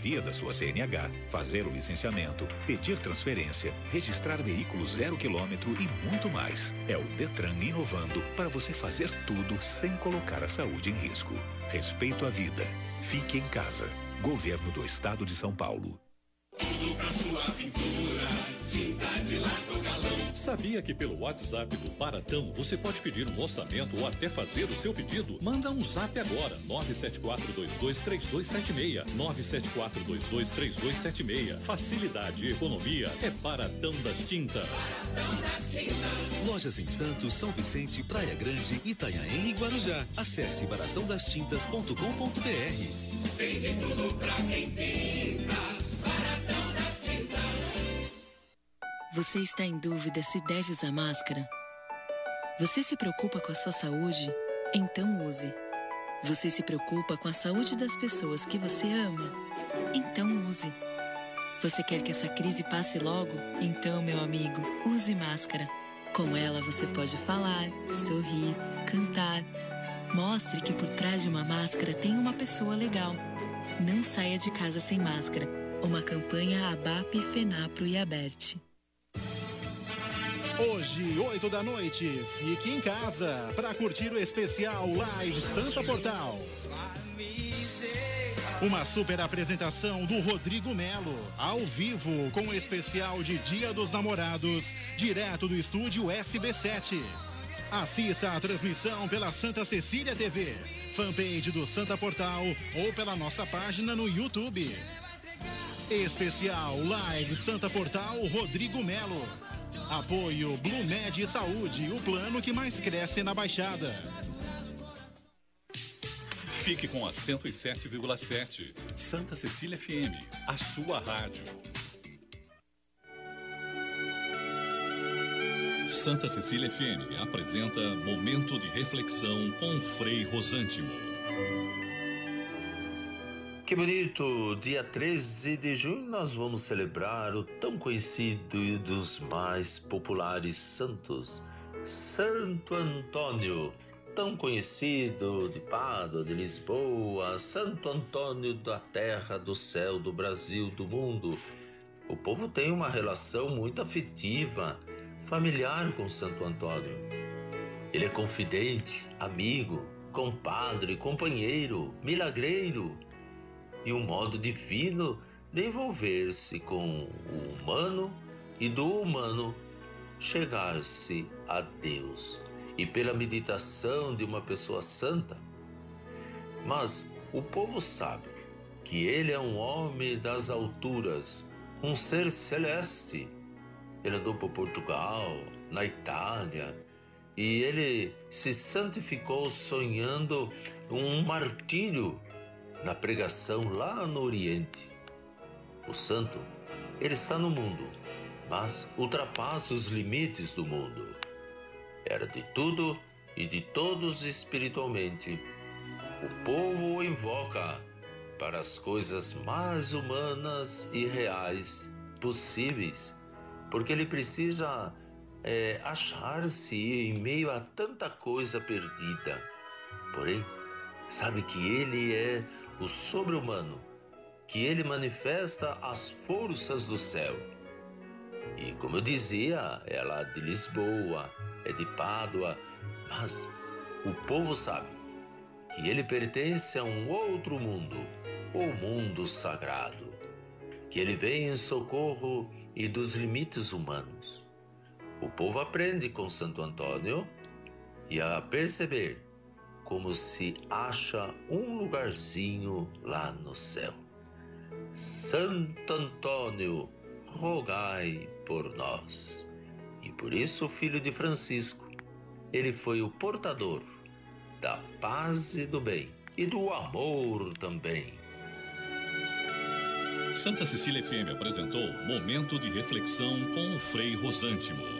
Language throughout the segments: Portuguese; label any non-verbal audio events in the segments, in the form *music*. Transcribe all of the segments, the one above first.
via da sua CNH, fazer o licenciamento, pedir transferência, registrar veículo zero quilômetro e muito mais. É o Detran inovando para você fazer tudo sem colocar a saúde em risco. Respeito à vida. Fique em casa. Governo do Estado de São Paulo. Tudo pra sua pintura, de lado. Sabia que pelo WhatsApp do Paratão você pode pedir um orçamento ou até fazer o seu pedido? Manda um zap agora, 974223276. 974223276. Facilidade e economia é Paratão das Tintas. Paratão das Tintas. Lojas em Santos, São Vicente, Praia Grande, Itanhaém e Guarujá. Acesse baratãodastintas.com.br. Tem de tudo pra quem pinta. Você está em dúvida se deve usar máscara? Você se preocupa com a sua saúde? Então use. Você se preocupa com a saúde das pessoas que você ama? Então use. Você quer que essa crise passe logo? Então, meu amigo, use máscara. Com ela você pode falar, sorrir, cantar. Mostre que por trás de uma máscara tem uma pessoa legal. Não saia de casa sem máscara. Uma campanha ABAP, FENAPRO e ABERT. Hoje, 8 da noite, fique em casa para curtir o especial Live Santa Portal. Uma super apresentação do Rodrigo Melo, ao vivo, com o especial de Dia dos Namorados, direto do estúdio SB7. Assista a transmissão pela Santa Cecília TV, fanpage do Santa Portal ou pela nossa página no YouTube. Especial Live Santa Portal Rodrigo Melo. Apoio Blue Med Saúde, o plano que mais cresce na Baixada. Fique com a 107,7. Santa Cecília FM, a sua rádio. Santa Cecília FM apresenta Momento de Reflexão com Frei Rosântimo. Que bonito! Dia 13 de junho nós vamos celebrar o tão conhecido e dos mais populares santos, Santo Antônio, tão conhecido de Pádua, de Lisboa, Santo Antônio da terra, do céu, do Brasil, do mundo. O povo tem uma relação muito afetiva, familiar com Santo Antônio. Ele é confidente, amigo, compadre, companheiro, milagreiro e um modo divino de envolver-se com o humano e do humano chegar-se a Deus. E pela meditação de uma pessoa santa. Mas o povo sabe que ele é um homem das alturas, um ser celeste. Ele andou por Portugal, na Itália, e ele se santificou sonhando um martírio na pregação lá no Oriente. O santo, ele está no mundo, mas ultrapassa os limites do mundo. Era de tudo e de todos espiritualmente. O povo o invoca para as coisas mais humanas e reais possíveis, porque ele precisa é, achar-se em meio a tanta coisa perdida. Porém, sabe que ele é o sobre-humano, que ele manifesta as forças do céu. E como eu dizia, ela é de Lisboa, é de Pádua, mas o povo sabe que ele pertence a um outro mundo, o mundo sagrado, que ele vem em socorro e dos limites humanos. O povo aprende com Santo Antônio e a perceber como se acha um lugarzinho lá no céu. Santo Antônio, rogai por nós. E por isso o filho de Francisco, ele foi o portador da paz e do bem e do amor também. Santa Cecília FM apresentou Momento de Reflexão com o Frei Rosântimo.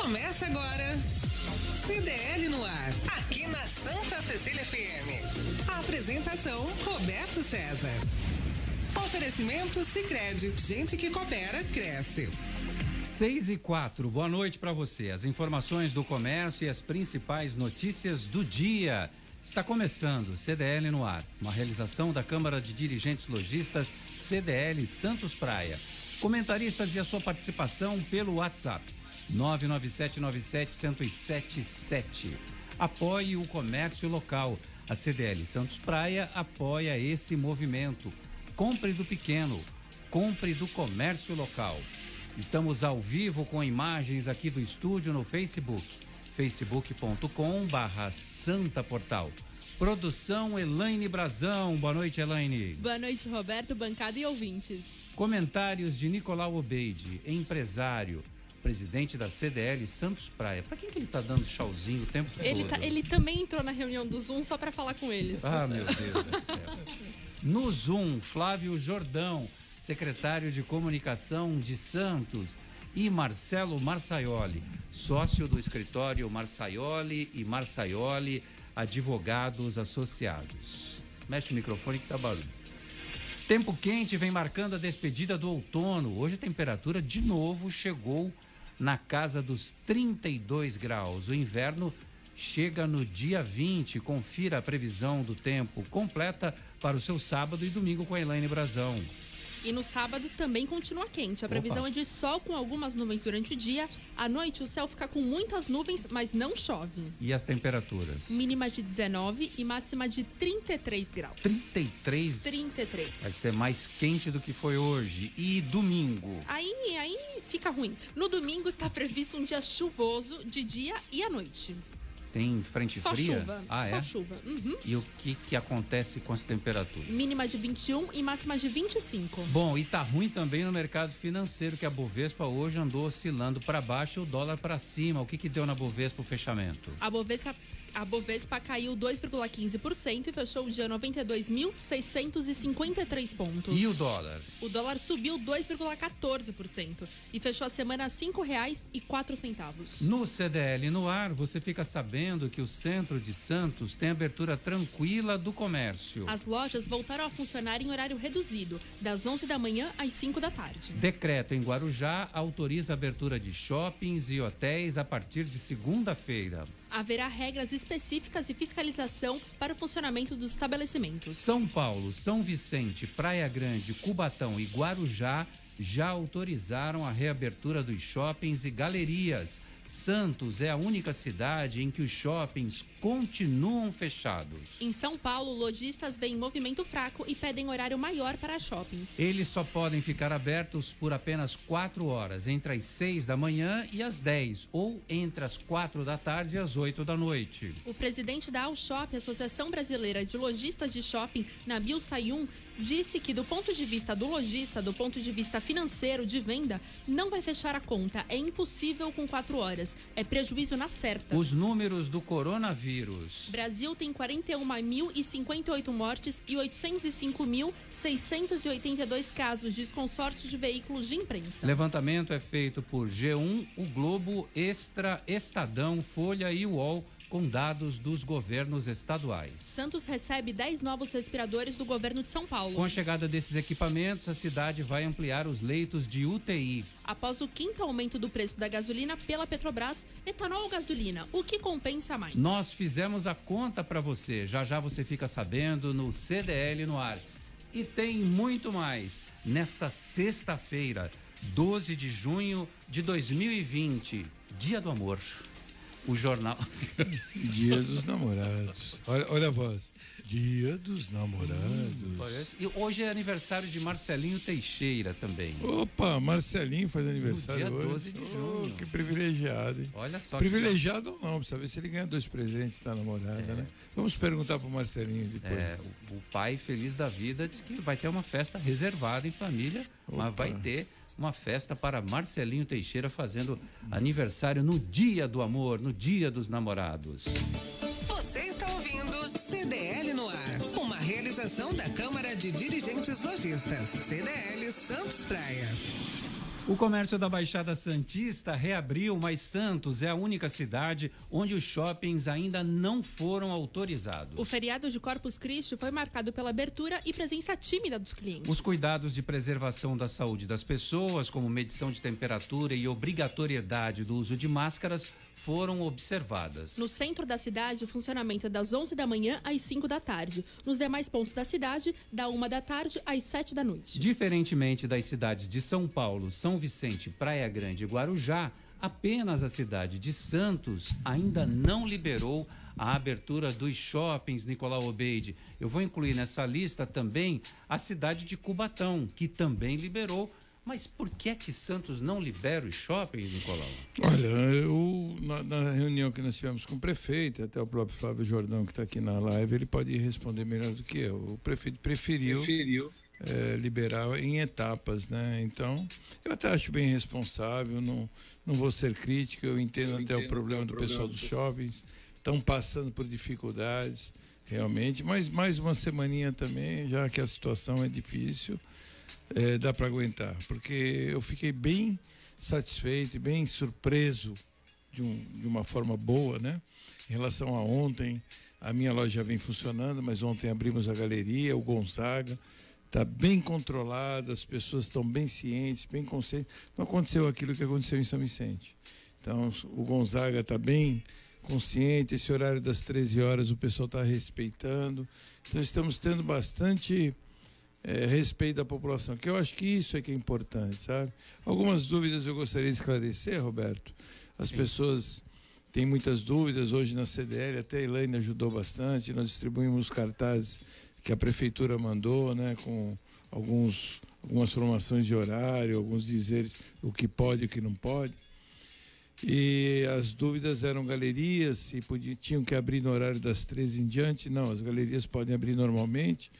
Começa agora. CDL no ar, aqui na Santa Cecília FM. A apresentação Roberto César. Oferecimento Sicredi, gente que coopera cresce. 6 e 4, boa noite para você. As informações do comércio e as principais notícias do dia. Está começando CDL no ar, uma realização da Câmara de Dirigentes Logistas CDL Santos Praia. Comentaristas e a sua participação pelo WhatsApp 99797-1077. Apoie o comércio local. A CDL Santos Praia apoia esse movimento. Compre do pequeno, compre do comércio local. Estamos ao vivo com imagens aqui do estúdio no Facebook, facebook.com barra Santa Portal. Produção Elaine Brazão. Boa noite, Elaine. Boa noite, Roberto, bancada e ouvintes. Comentários de Nicolau Obeide, empresário, presidente da CDL Santos Praia. Para quem que ele tá dando chauzinho o tempo Ele, todo? tá- ele também entrou na reunião do Zoom só para falar com eles. Ah, meu Deus do céu. No Zoom, Flávio Jordão, secretário de Comunicação de Santos, e Marcelo Marçaioli, sócio do escritório Marçaioli e Marçaioli, advogados associados. Mexe o microfone que tá barulho. Tempo quente vem marcando a despedida do outono. Hoje a temperatura de novo chegou na casa dos 32 graus. O inverno chega no dia 20. Confira a previsão do tempo completa para o seu sábado e domingo com a Elaine Brazão. E no sábado também continua quente. A previsão Opa. é de sol com algumas nuvens durante o dia. À noite o céu fica com muitas nuvens, mas não chove. E as temperaturas? Mínima de 19 e máxima de 33 graus. 33. 33. Vai ser mais quente do que foi hoje. E domingo? Aí, aí fica ruim. No domingo está previsto um dia chuvoso de dia e à noite. Tem frente só fria? chuva. Ah, só é? chuva. Uhum. E o que, que acontece com as temperaturas? Mínima de 21 e máxima de 25. Bom, e tá ruim também no mercado financeiro, que a Bovespa hoje andou oscilando para baixo e o dólar para cima. O que que deu na Bovespa o fechamento? A Bovespa, a Bovespa caiu 2,15% e fechou o dia 92.653 pontos. E o dólar? O dólar subiu 2,14% e fechou a semana a R$ 5,04. No CDL no ar, você fica sabendo que o centro de Santos tem abertura tranquila do comércio. As lojas voltaram a funcionar em horário reduzido, das 11 da manhã às 5 da tarde. Decreto em Guarujá autoriza a abertura de shoppings e hotéis a partir de segunda-feira. Haverá regras específicas e fiscalização para o funcionamento dos estabelecimentos. São Paulo, São Vicente, Praia Grande, Cubatão e Guarujá já autorizaram a reabertura dos shoppings e galerias. Santos é a única cidade em que os shoppings continuam fechados. Em São Paulo, lojistas veem movimento fraco e pedem horário maior para shoppings. Eles só podem ficar abertos por apenas quatro horas, entre as seis da manhã e as 10, ou entre as quatro da tarde e as oito da noite. O presidente da Alshop, Associação Brasileira de Lojistas de Shopping, Nabil Sayum, disse que do ponto de vista do lojista, do ponto de vista financeiro de venda, não vai fechar a conta. É impossível com quatro horas. É prejuízo na certa. Os números do coronavírus. Brasil tem 41.058 mortes e 805.682 casos de consórcio de veículos de imprensa. Levantamento é feito por G1, o Globo, Extra, Estadão, Folha e UOL, com dados dos governos estaduais. Santos recebe 10 novos respiradores do governo de São Paulo. Com a chegada desses equipamentos, a cidade vai ampliar os leitos de UTI. Após o quinto aumento do preço da gasolina pela Petrobras, etanol ou gasolina, o que compensa mais? Nós fizemos a conta para você. Já já você fica sabendo no CDL no ar. E tem muito mais. Nesta sexta-feira, 12 de junho de 2020, Dia do Amor. O jornal. *laughs* Dia dos namorados. Olha, olha a voz. Dia dos namorados. Parece- E hoje é aniversário de Marcelinho Teixeira também. Opa, Marcelinho faz aniversário dia hoje. 12 de Oh, junho. que privilegiado, hein? Olha só. que- Privilegiado ou não, precisa ver se ele ganha dois presentes da namorada, né? Vamos perguntar pro Marcelinho depois. É, o, pai feliz da vida diz que vai ter uma festa reservada em família, mas Opa. vai ter uma festa para Marcelinho Teixeira fazendo aniversário no dia do amor, no dia dos namorados. Você está ouvindo CDL no ar, uma realização da Câmara de Dirigentes Lojistas, CDL Santos Praia. O comércio da Baixada Santista reabriu, mas Santos é a única cidade onde os shoppings ainda não foram autorizados. O feriado de Corpus Christi foi marcado pela abertura e presença tímida dos clientes. Os cuidados de preservação da saúde das pessoas, como medição de temperatura e obrigatoriedade do uso de máscaras, foram observadas. No centro da cidade, o funcionamento é das 11 da manhã às 5 da tarde. Nos demais pontos da cidade, da 1 da tarde às 7 da noite. Diferentemente das cidades de São Paulo, São Vicente, Praia Grande e Guarujá, apenas a cidade de Santos ainda não liberou a abertura dos shoppings Nicolau Obeide. Eu vou incluir nessa lista também a cidade de Cubatão, que também liberou. Mas por que é que Santos não libera os shoppings, Nicolau? Olha, eu, na, na reunião que nós tivemos com o prefeito, até o próprio Flávio Jordão, que está aqui na live, ele pode responder melhor do que eu. O prefeito preferiu, Preferiu. eh, liberar em etapas, né? Então, eu até acho bem responsável, não, não vou ser crítico, eu entendo Eu até entendo o problema do problema pessoal do dos shoppings, estão passando por dificuldades, realmente, mas mais uma semaninha também, já que a situação é difícil, eh, dá para aguentar, porque eu fiquei bem satisfeito bem surpreso de, um, de uma forma boa, né? Em relação a ontem, a minha loja já vem funcionando, mas ontem abrimos a galeria, o Gonzaga, está bem controlada, as pessoas estão bem cientes, bem conscientes. Não aconteceu aquilo que aconteceu em São Vicente. Então, o Gonzaga está bem consciente, esse horário das 13 horas o pessoal está respeitando. Então, estamos tendo bastante eh, respeito da população, que eu acho que isso é que é importante, sabe? Algumas dúvidas eu gostaria de esclarecer, Roberto. As pessoas têm muitas dúvidas hoje na CDL, até a Elaine ajudou bastante, nós distribuímos cartazes que a prefeitura mandou, né, com alguns algumas formações de horário, alguns dizeres o que pode e o que não pode. E as dúvidas eram galerias, se podia, tinham que abrir no horário das 13 em diante. Não, as galerias podem abrir normalmente.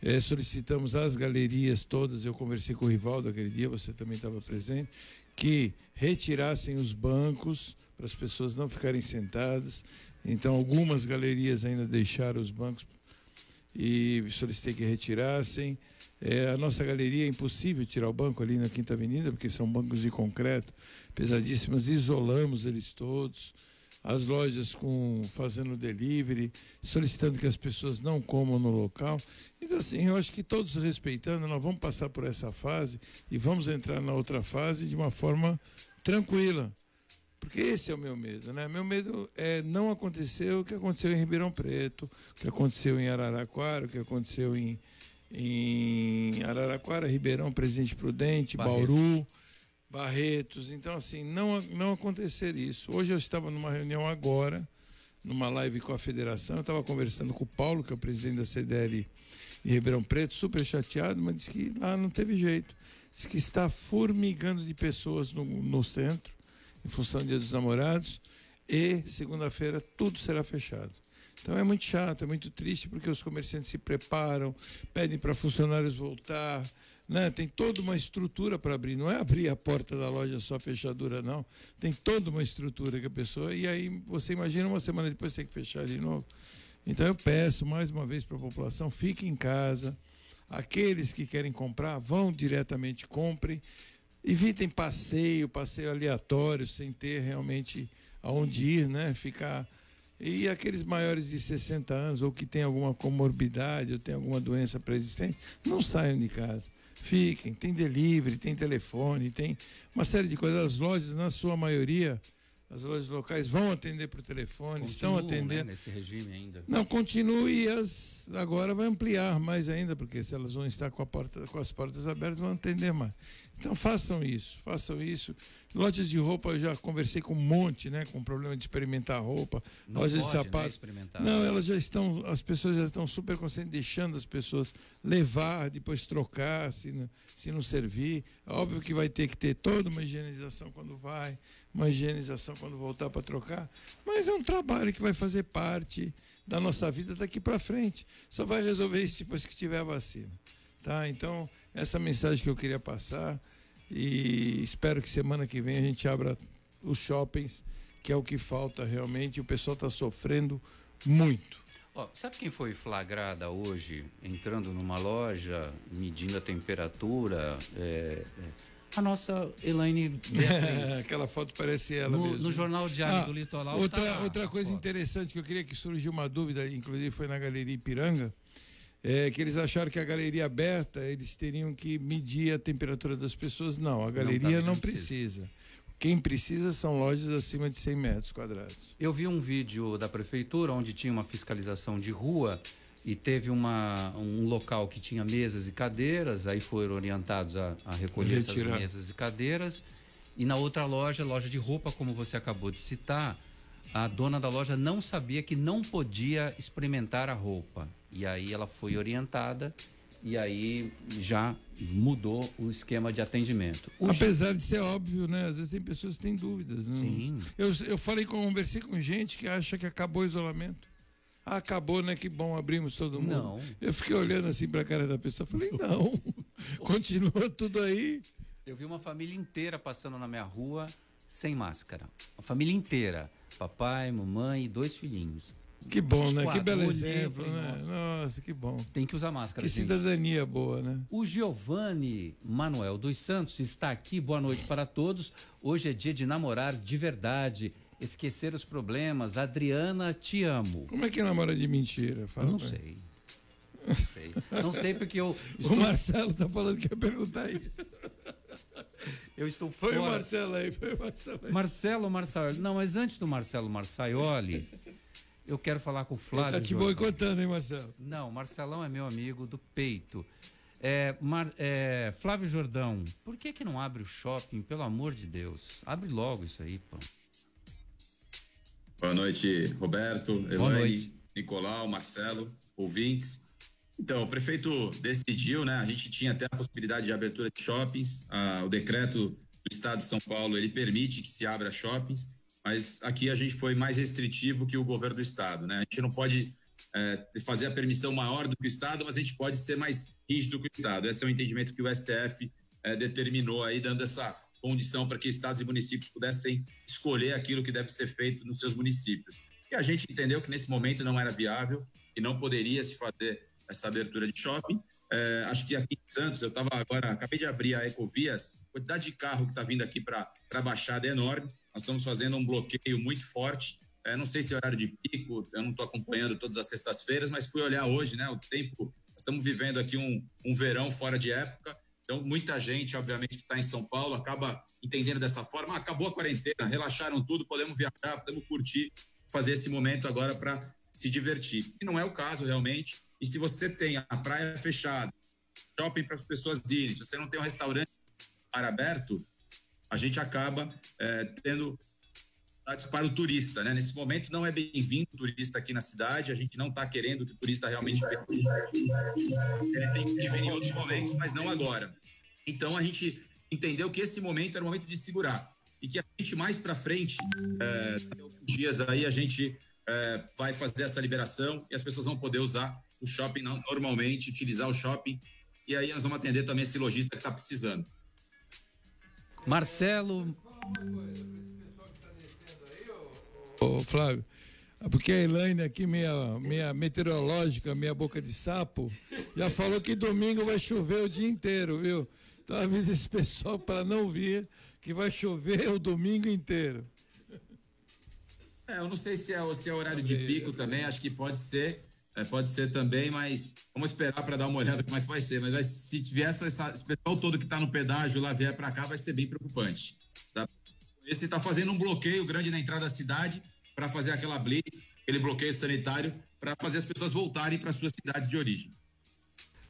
Eh, solicitamos às galerias todas, eu conversei com o Rivaldo aquele dia, você também estava presente, que retirassem os bancos para as pessoas não ficarem sentadas. Então, algumas galerias ainda deixaram os bancos e solicitei que retirassem. É, a nossa galeria é impossível tirar o banco ali na Quinta Avenida, porque são bancos de concreto pesadíssimos, isolamos eles todos. As lojas com fazendo delivery, solicitando que as pessoas não comam no local. Então, assim, eu acho que todos respeitando, nós vamos passar por essa fase e vamos entrar na outra fase de uma forma tranquila. Porque esse é o meu medo, né? Meu medo é não acontecer o que aconteceu em Ribeirão Preto, o que aconteceu em Araraquara, o que aconteceu em, em Araraquara, Ribeirão, Presidente Prudente, Barretos. Bauru, Barretos. Então, assim, não, não acontecer isso. Hoje eu estava numa reunião agora, numa live com a federação, eu estava conversando com o Paulo, que é o presidente da CDL em Ribeirão Preto, super chateado, mas disse que lá não teve jeito. Diz que está formigando de pessoas no, no centro, em função do Dia dos Namorados, e segunda-feira tudo será fechado. Então é muito chato, é muito triste, porque os comerciantes se preparam, pedem para funcionários voltar, né? tem toda uma estrutura para abrir, não é abrir a porta da loja só fechadura, não. Tem toda uma estrutura que a pessoa. E aí você imagina uma semana depois tem que fechar de novo. Então eu peço mais uma vez para a população, fique em casa. Aqueles que querem comprar, vão diretamente, comprem. Evitem passeio, passeio aleatório, sem ter realmente aonde ir, né? Ficar. E aqueles maiores de 60 anos, ou que têm alguma comorbidade, ou têm alguma doença pré-existente, não saiam de casa. Fiquem, tem delivery, tem telefone, tem uma série de coisas. As lojas, na sua maioria, as lojas locais vão atender por telefone, estão né, atendendo. nesse regime ainda. Não, continue e as, agora vai ampliar mais ainda, porque se elas vão estar com, porta, com as portas abertas, vão atender mais. Então façam isso, façam isso. Lojas de roupa, eu já conversei com um monte, né? Com problema de experimentar roupa, Não lojas de pode, né, sapatos. experimentar. Não, elas já estão, as pessoas já estão super conscientes, deixando as pessoas levar, depois trocar, se não, se não servir. É Óbvio que vai ter que ter toda uma higienização quando vai, uma higienização quando voltar para trocar, mas é um trabalho que vai fazer parte da nossa vida daqui para frente. Só vai resolver isso depois que tiver a vacina. Tá? Então, essa mensagem que eu queria passar e espero que semana que vem a gente abra os shoppings, que é o que falta realmente. O pessoal está sofrendo muito. Ó, sabe quem foi flagrada hoje entrando numa loja, medindo a temperatura? É, é, a nossa Elaine Beatriz. *laughs* Aquela foto parece ela no, mesmo. no Jornal Diário Ah, do Litoral. Outra, tá lá, outra coisa foto. interessante que eu queria que surgiu uma dúvida, inclusive foi na Galeria Ipiranga, é que eles acharam que a galeria aberta eles teriam que medir a temperatura das pessoas. Não, a galeria não, não precisa. Quem precisa são lojas acima de 100 metros quadrados. Eu vi um vídeo da prefeitura onde tinha uma fiscalização de rua e teve uma, um local que tinha mesas e cadeiras, aí foram orientados a, a recolher essas Retirar. mesas e cadeiras. E na outra loja, loja de roupa, como você acabou de citar, a dona da loja não sabia que não podia experimentar a roupa. E aí ela foi orientada e aí já mudou o esquema de atendimento. O Apesar de ser óbvio, né? Às vezes tem pessoas que têm dúvidas. Né? Sim. Eu, eu falei, conversei com gente que acha que acabou o isolamento. Ah, acabou, né? Que bom, abrimos todo mundo. Não. Eu fiquei olhando assim pra cara da pessoa, falei, não, *laughs* continua tudo aí. Eu vi uma família inteira passando na minha rua sem máscara. Uma família inteira. Papai, mamãe e dois filhinhos. Que bom, Os né? Que belo Eu exemplo, falei, né? nossa. Nossa, que bom. Tem que usar máscara, Que gente. cidadania boa, né? O Giovanni Manuel dos Santos está aqui. Boa noite para todos. Hoje é dia de namorar de verdade. Esquecer os problemas. Adriana, te amo. Como é que namora de mentira? Fala não pra mim. sei. Não sei. Não sei porque eu. *laughs* O Marcelo tá falando que ia perguntar isso. Eu estou Foi o fora. Marcelo aí, foi o Marcelo aí. Marcelo Marçaioli. Não, mas antes do Marcelo Marçaioli, eu quero falar com o Flávio. Tá te boicotando, hein, Marcelo? Não, Marcelão é meu amigo do peito. É, Mar- é, Flávio Jordão, por que que não abre o shopping, pelo amor de Deus? Abre logo isso aí, pô. Boa noite, Roberto, Boa Elaine, noite. Nicolau, Marcelo, ouvintes. Então, o prefeito decidiu, né? A gente tinha até a possibilidade de abertura de shoppings. ah, o decreto do Estado de São Paulo ele permite que se abra shoppings, mas aqui a gente foi mais restritivo que o governo do Estado, né? A gente não pode eh, fazer a permissão maior do que o Estado, mas a gente pode ser mais rígido que o Estado. Esse é o entendimento que o STF eh, determinou aí, dando essa condição para que estados e municípios pudessem escolher aquilo que deve ser feito nos seus municípios. E a gente entendeu que nesse momento não era viável e não poderia se fazer essa abertura de shopping. É, acho que aqui em Santos, eu estava agora, acabei de abrir a Ecovias, a quantidade de carro que está vindo aqui para a Baixada é enorme. Nós estamos fazendo um bloqueio muito forte. É, não sei se é horário de pico, eu não estou acompanhando todas as sextas-feiras, mas fui olhar hoje, né? O tempo, nós estamos vivendo aqui um, um verão fora de época. Então, muita gente, obviamente, que está em São Paulo acaba entendendo dessa forma. Ah, acabou a quarentena, relaxaram tudo, podemos viajar, podemos curtir, fazer esse momento agora para se divertir. E não é o caso, realmente. E se você tem a praia fechada, shopping para as pessoas irem, se você não tem um restaurante para aberto, a gente acaba eh, tendo para o turista, né? Nesse momento não é bem-vindo o turista aqui na cidade, a gente não está querendo que o turista realmente. Ele tem que vir em outros momentos, mas não agora. Então a gente entendeu que esse momento era o momento de segurar e que a gente mais para frente, é, dias aí a gente é, vai fazer essa liberação e as pessoas vão poder usar o shopping no- normalmente, utilizar o shopping e aí nós vamos atender também esse lojista que está precisando. Marcelo. Ô, Flávio, porque a Elaine aqui, meia, meia meteorológica, meia boca de sapo, já falou que domingo vai chover o dia inteiro, viu? Então avisa esse pessoal para não vir, que vai chover o domingo inteiro. É, eu não sei se é, se é horário de pico também, acho que pode ser, é, pode ser também, mas vamos esperar para dar uma olhada como é que vai ser. Mas se tiver essa, essa- esse pessoal todo que está no pedágio lá vier para cá, vai ser bem preocupante. Tá? Esse está fazendo um bloqueio grande na entrada da cidade para fazer aquela blitz, aquele bloqueio sanitário, para fazer as pessoas voltarem para suas cidades de origem.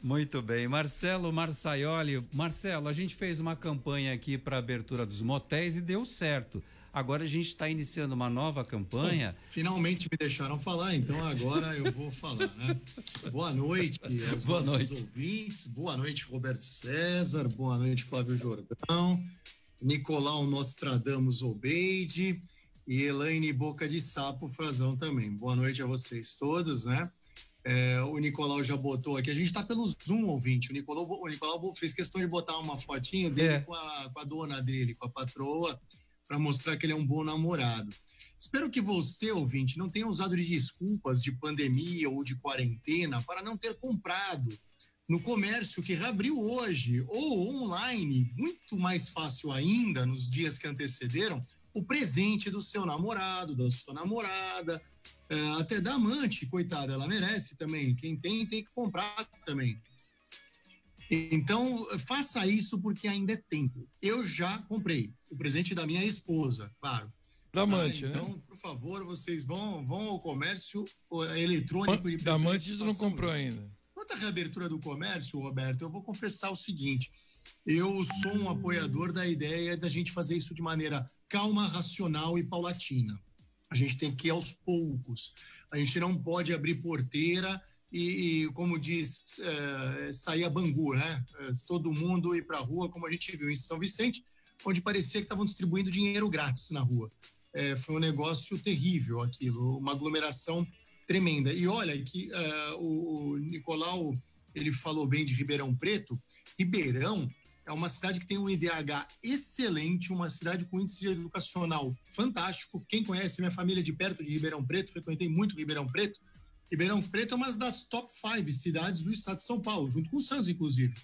Muito bem. Marcelo Marçaioli. Marcelo, a gente fez uma campanha aqui para abertura dos motéis e deu certo. Agora a gente está iniciando uma nova campanha. Bom, finalmente me deixaram falar, então agora eu vou falar, né? *laughs* Boa noite aos Boa nossos noite. ouvintes. Boa noite, Roberto César. Boa noite, Flávio Jordão. Nicolau Nostradamus Obeide e Elaine Boca de Sapo Frazão também. Boa noite a vocês todos, né? É, o Nicolau já botou aqui, a gente está pelo Zoom, ouvinte. O Nicolau, o Nicolau fez questão de botar uma fotinha dele É. com, a, com a dona dele, com a patroa, para mostrar que ele é um bom namorado. Espero que você, ouvinte, não tenha usado de desculpas de pandemia ou de quarentena para não ter comprado no comércio que reabriu hoje ou online, muito mais fácil ainda nos dias que antecederam, o presente do seu namorado, da sua namorada, eh, até da amante, coitada, ela merece também. Quem tem, tem que comprar também. Então, faça isso porque ainda é tempo. Eu já comprei o presente da minha esposa, claro. Da amante, Ah, né? então, por favor, vocês vão, vão ao comércio eh, eletrônico. de Da tu não comprou isso. ainda. Quanto à reabertura do comércio, Roberto, eu vou confessar o seguinte: eu sou um apoiador da ideia da gente fazer isso de maneira calma, racional e paulatina. A gente tem que ir aos poucos. A gente não pode abrir porteira e, e, como diz, eh, sair a bangu, né? Eh, todo mundo ir para a rua, como a gente viu em São Vicente, onde parecia que estavam distribuindo dinheiro grátis na rua. Eh, foi um negócio terrível aquilo, uma aglomeração tremenda. E olha que eh, o, o Nicolau ele falou bem de Ribeirão Preto. Ribeirão é uma cidade que tem um IDH excelente, uma cidade com índice educacional fantástico. Quem conhece minha família de perto de Ribeirão Preto, frequentei muito Ribeirão Preto. Ribeirão Preto é uma das top five cidades do estado de São Paulo, junto com o Santos, inclusive.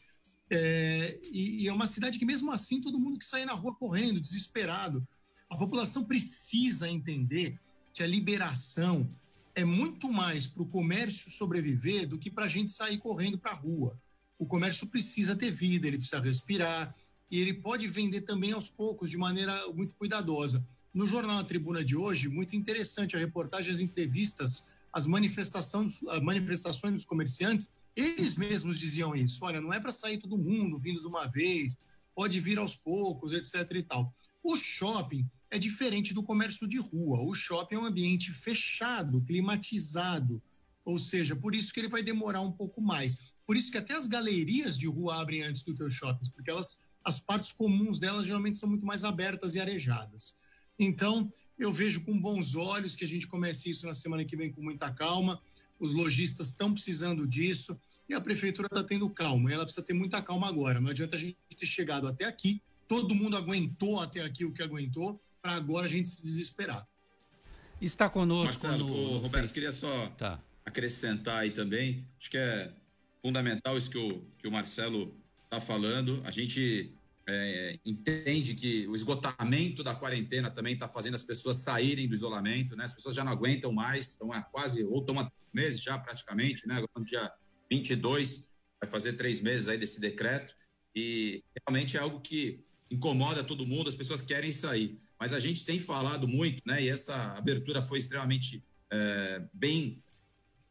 É, e, e é uma cidade que, mesmo assim, todo mundo que sai na rua correndo, desesperado. A população precisa entender que a liberação é muito mais para o comércio sobreviver do que para a gente sair correndo para a rua. O comércio precisa ter vida, ele precisa respirar e ele pode vender também aos poucos, de maneira muito cuidadosa. No jornal A Tribuna de hoje, muito interessante a reportagem, as entrevistas, as manifestações, as manifestações dos comerciantes, eles mesmos diziam isso. Olha, não é para sair todo mundo vindo de uma vez, pode vir aos poucos, etc. e tal. O shopping é diferente do comércio de rua. O shopping é um ambiente fechado, climatizado, ou seja, por isso que ele vai demorar um pouco mais. Por isso que até as galerias de rua abrem antes do que os shoppings, porque elas, as partes comuns delas geralmente são muito mais abertas e arejadas. Então, eu vejo com bons olhos que a gente comece isso na semana que vem com muita calma. Os lojistas estão precisando disso e a prefeitura está tendo calma. E ela precisa ter muita calma agora. Não adianta a gente ter chegado até aqui, todo mundo aguentou até aqui o que aguentou, para agora a gente se desesperar. Está conosco Marcelo, no Roberto, Face. queria só Tá. acrescentar aí também. Acho que é fundamental isso que o, que o Marcelo está falando. A gente é, entende que o esgotamento da quarentena também está fazendo as pessoas saírem do isolamento, né? As pessoas já não aguentam mais, estão há quase, ou estão há meses já praticamente, né? No dia 22, vai fazer três meses aí desse decreto, e realmente é algo que incomoda todo mundo, as pessoas querem sair. Mas a gente tem falado muito, né? E essa abertura foi extremamente é, bem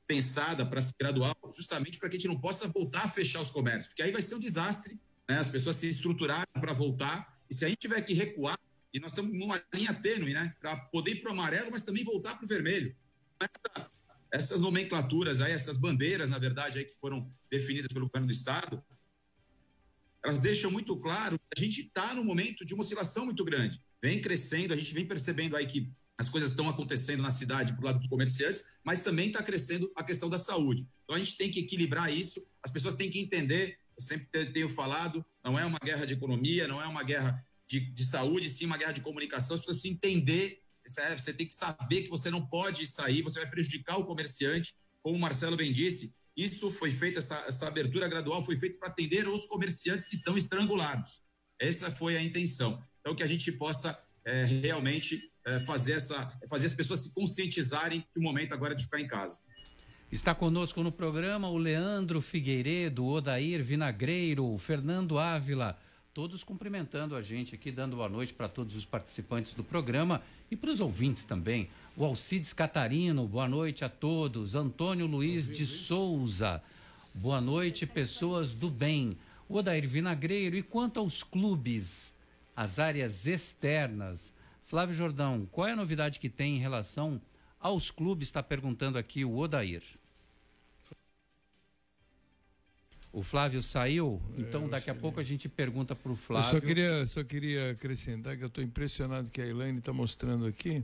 pensada para ser gradual, justamente para que a gente não possa voltar a fechar os comércios, porque aí vai ser um desastre, né? As pessoas se estruturaram para voltar, e se a gente tiver que recuar, e nós estamos numa linha tênue, né? Para poder ir para o amarelo, mas também voltar para o vermelho. Essa- essas nomenclaturas aí, essas bandeiras, na verdade, aí que foram definidas pelo governo do estado, elas deixam muito claro que a gente está num momento de uma oscilação muito grande. Vem crescendo, a gente vem percebendo aí que as coisas estão acontecendo na cidade por lado dos comerciantes, mas também está crescendo a questão da saúde. Então a gente tem que equilibrar isso, as pessoas têm que entender, eu sempre te- tenho falado, não é uma guerra de economia, não é uma guerra de, de saúde, sim uma guerra de comunicação, pessoas precisam entender, você tem que saber que você não pode sair, você vai prejudicar o comerciante, como o Marcelo bem disse, isso foi feito, essa, essa abertura gradual foi feita para atender os comerciantes que estão estrangulados. Essa foi a intenção. Então, que a gente possa é, realmente é, fazer, essa, fazer as pessoas se conscientizarem que o momento agora é de ficar em casa. Está conosco no programa o Leandro Figueiredo, Odair Vinagreiro, o Fernando Ávila, todos cumprimentando a gente aqui, dando boa noite para todos os participantes do programa e para os ouvintes também. O Alcides Catarino, boa noite a todos. Antônio Luiz de Souza. Boa noite, pessoas do bem. O Odair Vinagreiro, e quanto aos clubes, as áreas externas? Flávio Jordão, qual é a novidade que tem em relação aos clubes? Está perguntando aqui o Odair. O Flávio saiu, então É, eu daqui a pouco a gente pergunta para o Eu Flávio. só queria, só queria acrescentar que eu estou impressionado que a Elaine está mostrando aqui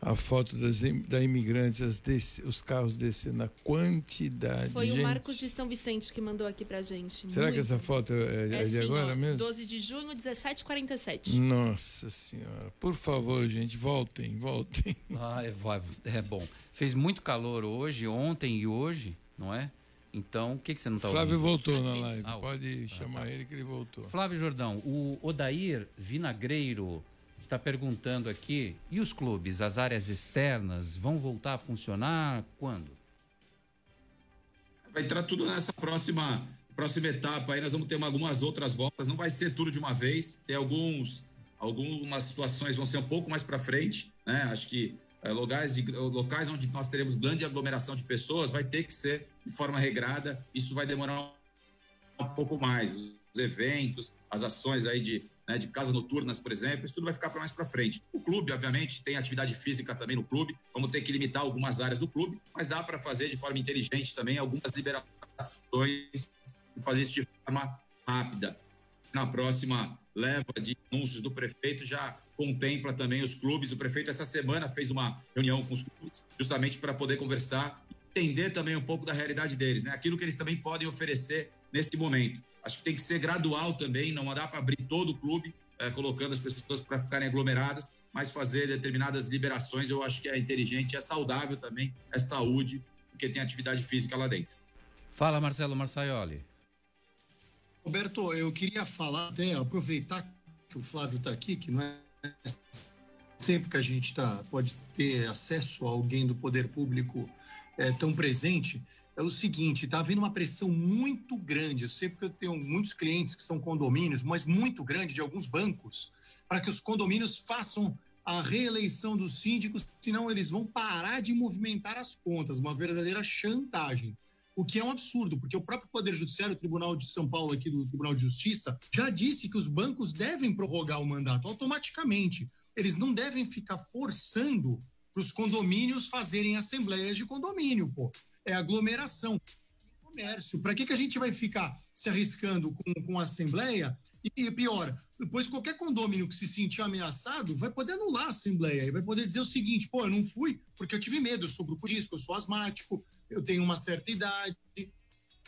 a foto das, da imigrantes, as desce- os carros descendo, a quantidade Foi de o gente. Marcos de São Vicente que mandou aqui pra gente. Será que Muito. essa foto é, é É de sim, agora ó, mesmo? 12 de junho, 17h47. Nossa senhora, por favor, gente, voltem, voltem. Ah, é, é bom. Fez muito calor hoje, ontem e hoje, não é? Então, o que, que você não está Flávio ouvindo? voltou na live, Ah, pode ah, chamar tá. ele que ele voltou. Flávio Jordão, o Odair Vinagreiro está perguntando aqui, e os clubes, as áreas externas, vão voltar a funcionar quando? Vai entrar tudo nessa próxima, próxima etapa aí. Nós vamos ter uma- algumas outras voltas. Não vai ser tudo de uma vez. Tem alguns, algumas situações vão ser um pouco mais para frente, né? Acho que eh, locais, de, locais onde nós teremos grande aglomeração de pessoas vai ter que ser de forma regrada. Isso vai demorar um pouco mais. Os eventos, as ações aí de, né, de casas noturnas, por exemplo, isso tudo vai ficar para mais para frente. O clube, obviamente, tem atividade física também no clube. Vamos ter que limitar algumas áreas do clube, mas dá para fazer de forma inteligente também algumas liberações e fazer isso de forma rápida. Na próxima leva de anúncios do prefeito já contempla também os clubes. O prefeito essa semana fez uma reunião com os clubes justamente para poder conversar, entender também um pouco da realidade deles, né? Aquilo que eles também podem oferecer nesse momento. Acho que tem que ser gradual também, não dá para abrir todo o clube, eh, colocando as pessoas para ficarem aglomeradas, mas fazer determinadas liberações eu acho que é inteligente, é saudável também, é saúde, porque tem atividade física lá dentro. Fala, Marcelo Marçaioli. Roberto, eu queria falar até, aproveitar que o Flávio está aqui, que não é sempre que a gente tá, pode ter acesso a alguém do poder público é, tão presente, é o seguinte, está havendo uma pressão muito grande, eu sei porque eu tenho muitos clientes que são condomínios, mas muito grande de alguns bancos, para que os condomínios façam a reeleição dos síndicos, senão eles vão parar de movimentar as contas, uma verdadeira chantagem. O que é um absurdo, porque o próprio Poder Judiciário, o Tribunal de São Paulo, aqui do Tribunal de Justiça, já disse que os bancos devem prorrogar o mandato automaticamente. Eles não devem ficar forçando para os condomínios fazerem assembleias de condomínio, pô. É aglomeração. Comércio. Para que, que a gente vai ficar se arriscando com, com assembleia? E, e pior, depois qualquer condomínio que se sentir ameaçado vai poder anular a assembleia e vai poder dizer o seguinte: pô, eu não fui porque eu tive medo, eu sou grupo risco, eu sou asmático, eu tenho uma certa idade.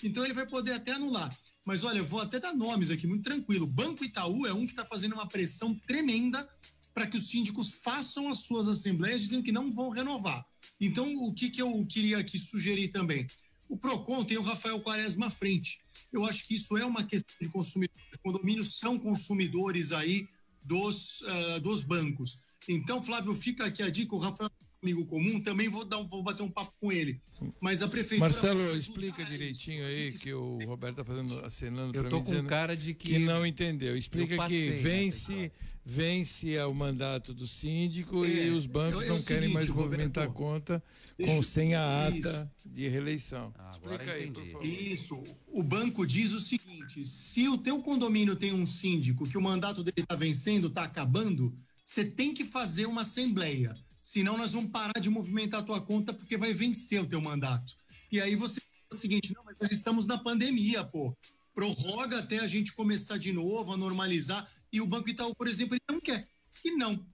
Então ele vai poder até anular. Mas olha, vou até dar nomes aqui, muito tranquilo. Banco Itaú é um que está fazendo uma pressão tremenda para que os síndicos façam as suas assembleias, dizendo que não vão renovar. Então, o que, que eu queria aqui sugerir também? O PROCON tem o Rafael Quaresma à frente. Eu acho que isso é uma questão de consumidores. Os condomínios são consumidores aí dos, ah, dos bancos. Então, Flávio, fica aqui a dica. O Rafael amigo comum, também vou, dar um- vou bater um papo com ele. Mas a prefeitura. Marcelo, explica direitinho aí que o Roberto está fazendo, acenando Eu para tô mim, com dizendo cara de que- não entendeu. Explica Eu passei que vence, vence o mandato do síndico É, e os bancos é o não querem seguinte, mais movimentar a conta com eu- sem a isso. ata de reeleição. Ah, explica aí, por favor. Isso. O banco diz o seguinte: se o teu condomínio tem um síndico que o mandato dele está vencendo, está acabando, você tem que fazer uma assembleia. Senão nós vamos parar de movimentar a tua conta porque vai vencer o teu mandato. E aí você o seguinte: não, mas nós estamos na pandemia, pô. Prorroga até a gente começar de novo a normalizar. E o Banco Itaú, por exemplo, ele não quer. Diz que não.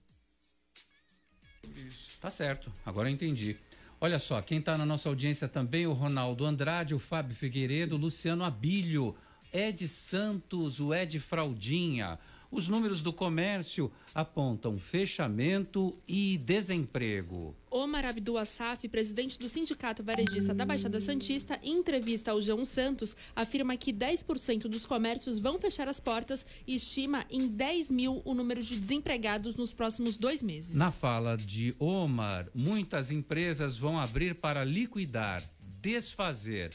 Tá certo, agora eu entendi. Olha só, quem está na nossa audiência também, o Ronaldo Andrade, o Fábio Figueiredo, o Luciano Abílio, Ed Santos, o Ed Fraldinha. Os números do comércio apontam fechamento e desemprego. Omar Abdul Assaf, presidente do Sindicato Varejista da Baixada Santista, em entrevista ao João Santos, afirma que 10% dos comércios vão fechar as portas e estima em 10 mil o número de desempregados nos próximos dois meses. Na fala de Omar, muitas empresas vão abrir para liquidar, desfazer.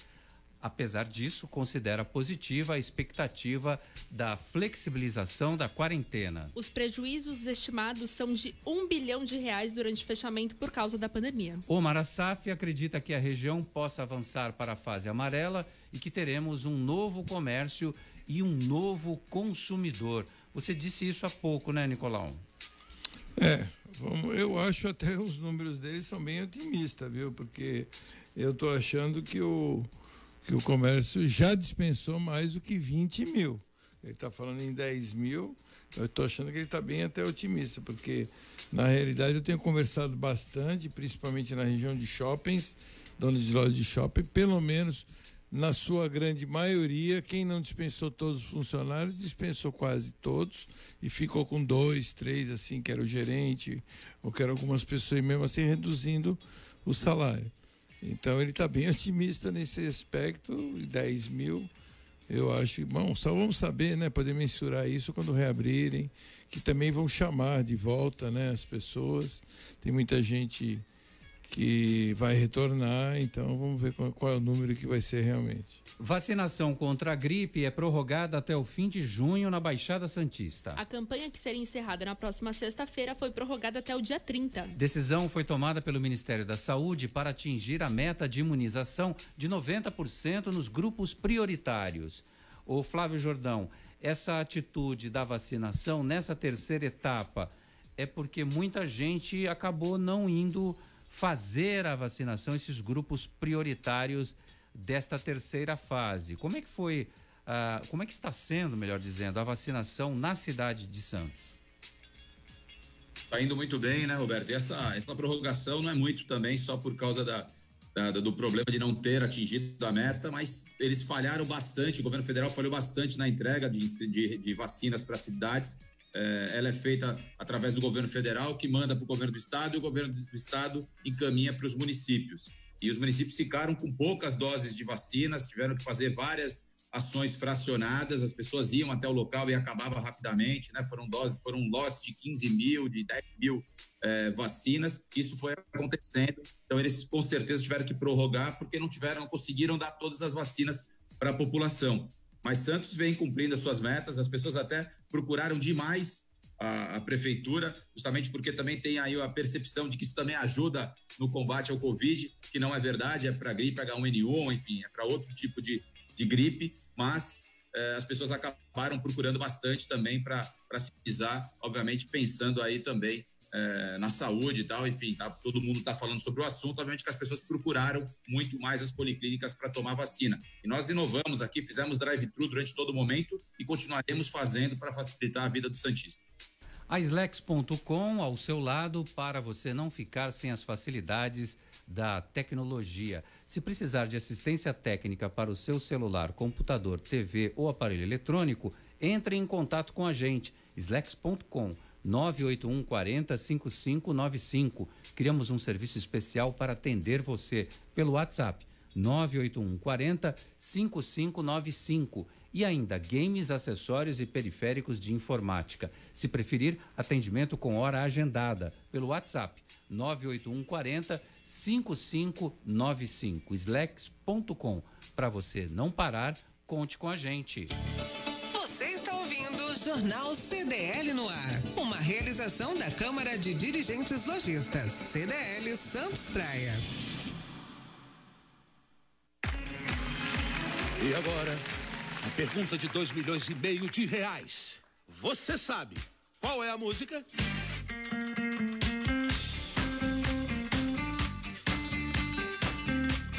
Apesar disso, considera positiva a expectativa da flexibilização da quarentena. Os prejuízos estimados são de um bilhão de reais durante o fechamento por causa da pandemia. Omar Assaf acredita que a região possa avançar para a fase amarela e que teremos um novo comércio e um novo consumidor. Você disse isso há pouco, né, Nicolau? É, vamos, eu acho até os números deles são bem otimistas, viu? Porque eu estou achando que o, que o comércio já dispensou mais do que 20 mil. Ele está falando em 10 mil, eu estou achando que ele está bem até otimista, porque na realidade eu tenho conversado bastante, principalmente na região de shoppings, donos de lojas de shopping, pelo menos na sua grande maioria, quem não dispensou todos os funcionários, dispensou quase todos e ficou com dois, três, assim, que era o gerente, ou que eram algumas pessoas, e mesmo assim reduzindo o salário. Então ele está bem *laughs* otimista nesse aspecto, 10 mil, eu acho, bom, só vamos saber, né, poder mensurar isso quando reabrirem, que também vão chamar de volta, né, as pessoas. Tem muita gente que vai retornar, então vamos ver qual, qual, é o número que vai ser realmente. Vacinação contra a gripe é prorrogada até o fim de junho na Baixada Santista. A campanha que seria encerrada na próxima sexta-feira foi prorrogada até o dia 30. Decisão foi tomada pelo Ministério da Saúde para atingir a meta de imunização de 90% nos grupos prioritários. O Flávio Jordão, essa atitude da vacinação nessa terceira etapa é porque muita gente acabou não indo fazer a vacinação, esses grupos prioritários desta terceira fase. Como é que foi, uh, como é que está sendo, melhor dizendo, a vacinação na cidade de Santos? Está indo muito bem, né, Roberto? E essa, essa prorrogação não é muito também só por causa da, da, do problema de não ter atingido a meta, mas eles falharam bastante, o governo federal falhou bastante na entrega de, de, de vacinas para cidades é, ela é feita através do governo federal, que manda para o governo do estado, e o governo do estado encaminha para os municípios. E os municípios ficaram com poucas doses de vacinas, tiveram que fazer várias ações fracionadas, as pessoas iam até o local e acabava rapidamente, né? Foram doses, foram lotes de 15 mil, de 10 mil é, vacinas, isso foi acontecendo. Então, eles com certeza tiveram que prorrogar, porque não tiveram, não conseguiram dar todas as vacinas para a população. Mas Santos vem cumprindo as suas metas, as pessoas até procuraram demais a, a, prefeitura, justamente porque também tem aí a percepção de que isso também ajuda no combate ao Covid, que não é verdade, é para gripe H1N1, enfim, é para outro tipo de, de gripe, mas eh, as pessoas acabaram procurando bastante também para se pisar, obviamente pensando aí também é, na saúde e tal, enfim, tá, todo mundo está falando sobre o assunto, obviamente que as pessoas procuraram muito mais as policlínicas para tomar vacina. E nós inovamos aqui, fizemos drive-thru durante todo o momento e continuaremos fazendo para facilitar a vida do Santista. A Slex.com ao seu lado para você não ficar sem as facilidades da tecnologia. Se precisar de assistência técnica para o seu celular, computador, TV ou aparelho eletrônico, entre em contato com a gente. Slex.com 981 40 5595. Criamos um serviço especial para atender você pelo WhatsApp 981 40 5595 e ainda games, acessórios e periféricos de informática. Se preferir, atendimento com hora agendada pelo WhatsApp 981 40 5595 slacks.com. Para você não parar, conte com a gente. Jornal CDL no ar. Uma realização da Câmara de Dirigentes Lojistas. CDL Santos Praia. E agora, a pergunta de 2 milhões e meio de reais. Você sabe qual é a música?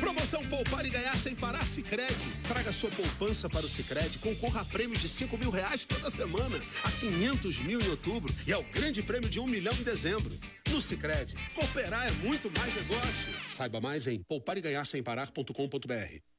Promoção Poupar e Ganhar Sem Parar Cicred. Traga sua poupança para o Cicred, concorra a prêmios de 5 mil reais toda semana, a 500 mil em outubro e ao grande prêmio de um milhão em dezembro. No Cicred, cooperar é muito mais negócio. Saiba mais em poupareganharsemparar.com.br.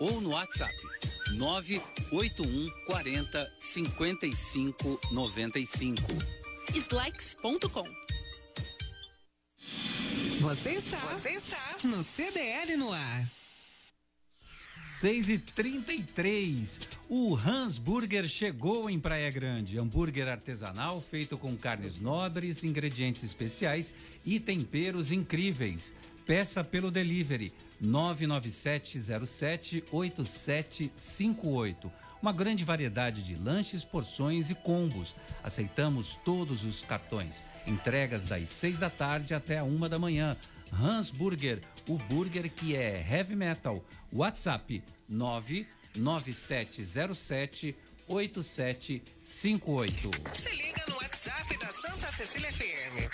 ou no WhatsApp 981 40 55 95. Slex.com. Você está, você está no CDL no ar. 6 e 33 O Hans Burger chegou em Praia Grande. Hambúrguer artesanal feito com carnes nobres, ingredientes especiais e temperos incríveis. Peça pelo delivery 997078758. Uma grande variedade de lanches, porções e combos. Aceitamos todos os cartões. Entregas das 6 da tarde até a uma da manhã. Hans Burger, o burger que é heavy metal. WhatsApp 99707 8758. Se liga no WhatsApp da Santa Cecília FM.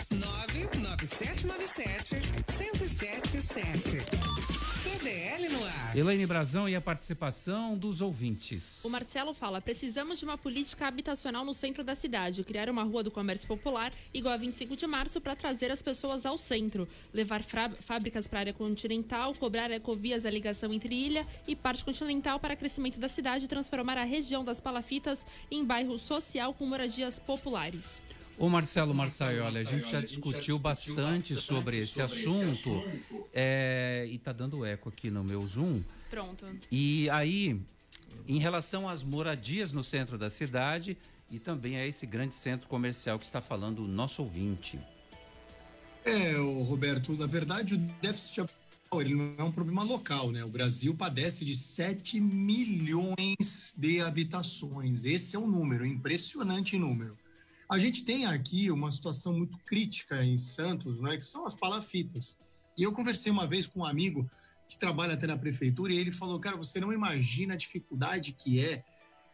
99797 1077. CDL no ar. Elaine Brazão e a participação dos ouvintes. O Marcelo fala: precisamos de uma política habitacional no centro da cidade, criar uma rua do comércio popular igual a 25 de março para trazer as pessoas ao centro, levar fábricas para a área continental, cobrar ecovias a ligação entre ilha e parte continental para crescimento da cidade e transformar a região das palafitas em bairro social com moradias populares. Ô Marcelo Marçaioli, a gente já discutiu bastante sobre esse assunto é, e tá dando eco aqui no meu Zoom. Pronto. E aí, em relação às moradias no centro da cidade e também a esse grande centro comercial que está falando o nosso ouvinte. É, o Roberto, na verdade o déficit ele não é um problema local, né? O Brasil padece de 7 milhões de habitações. Esse é o um número, impressionante número. A gente tem aqui uma situação muito crítica em Santos, né, que são as palafitas. E eu conversei uma vez com um amigo que trabalha até na prefeitura e ele falou: "Cara, você não imagina a dificuldade que é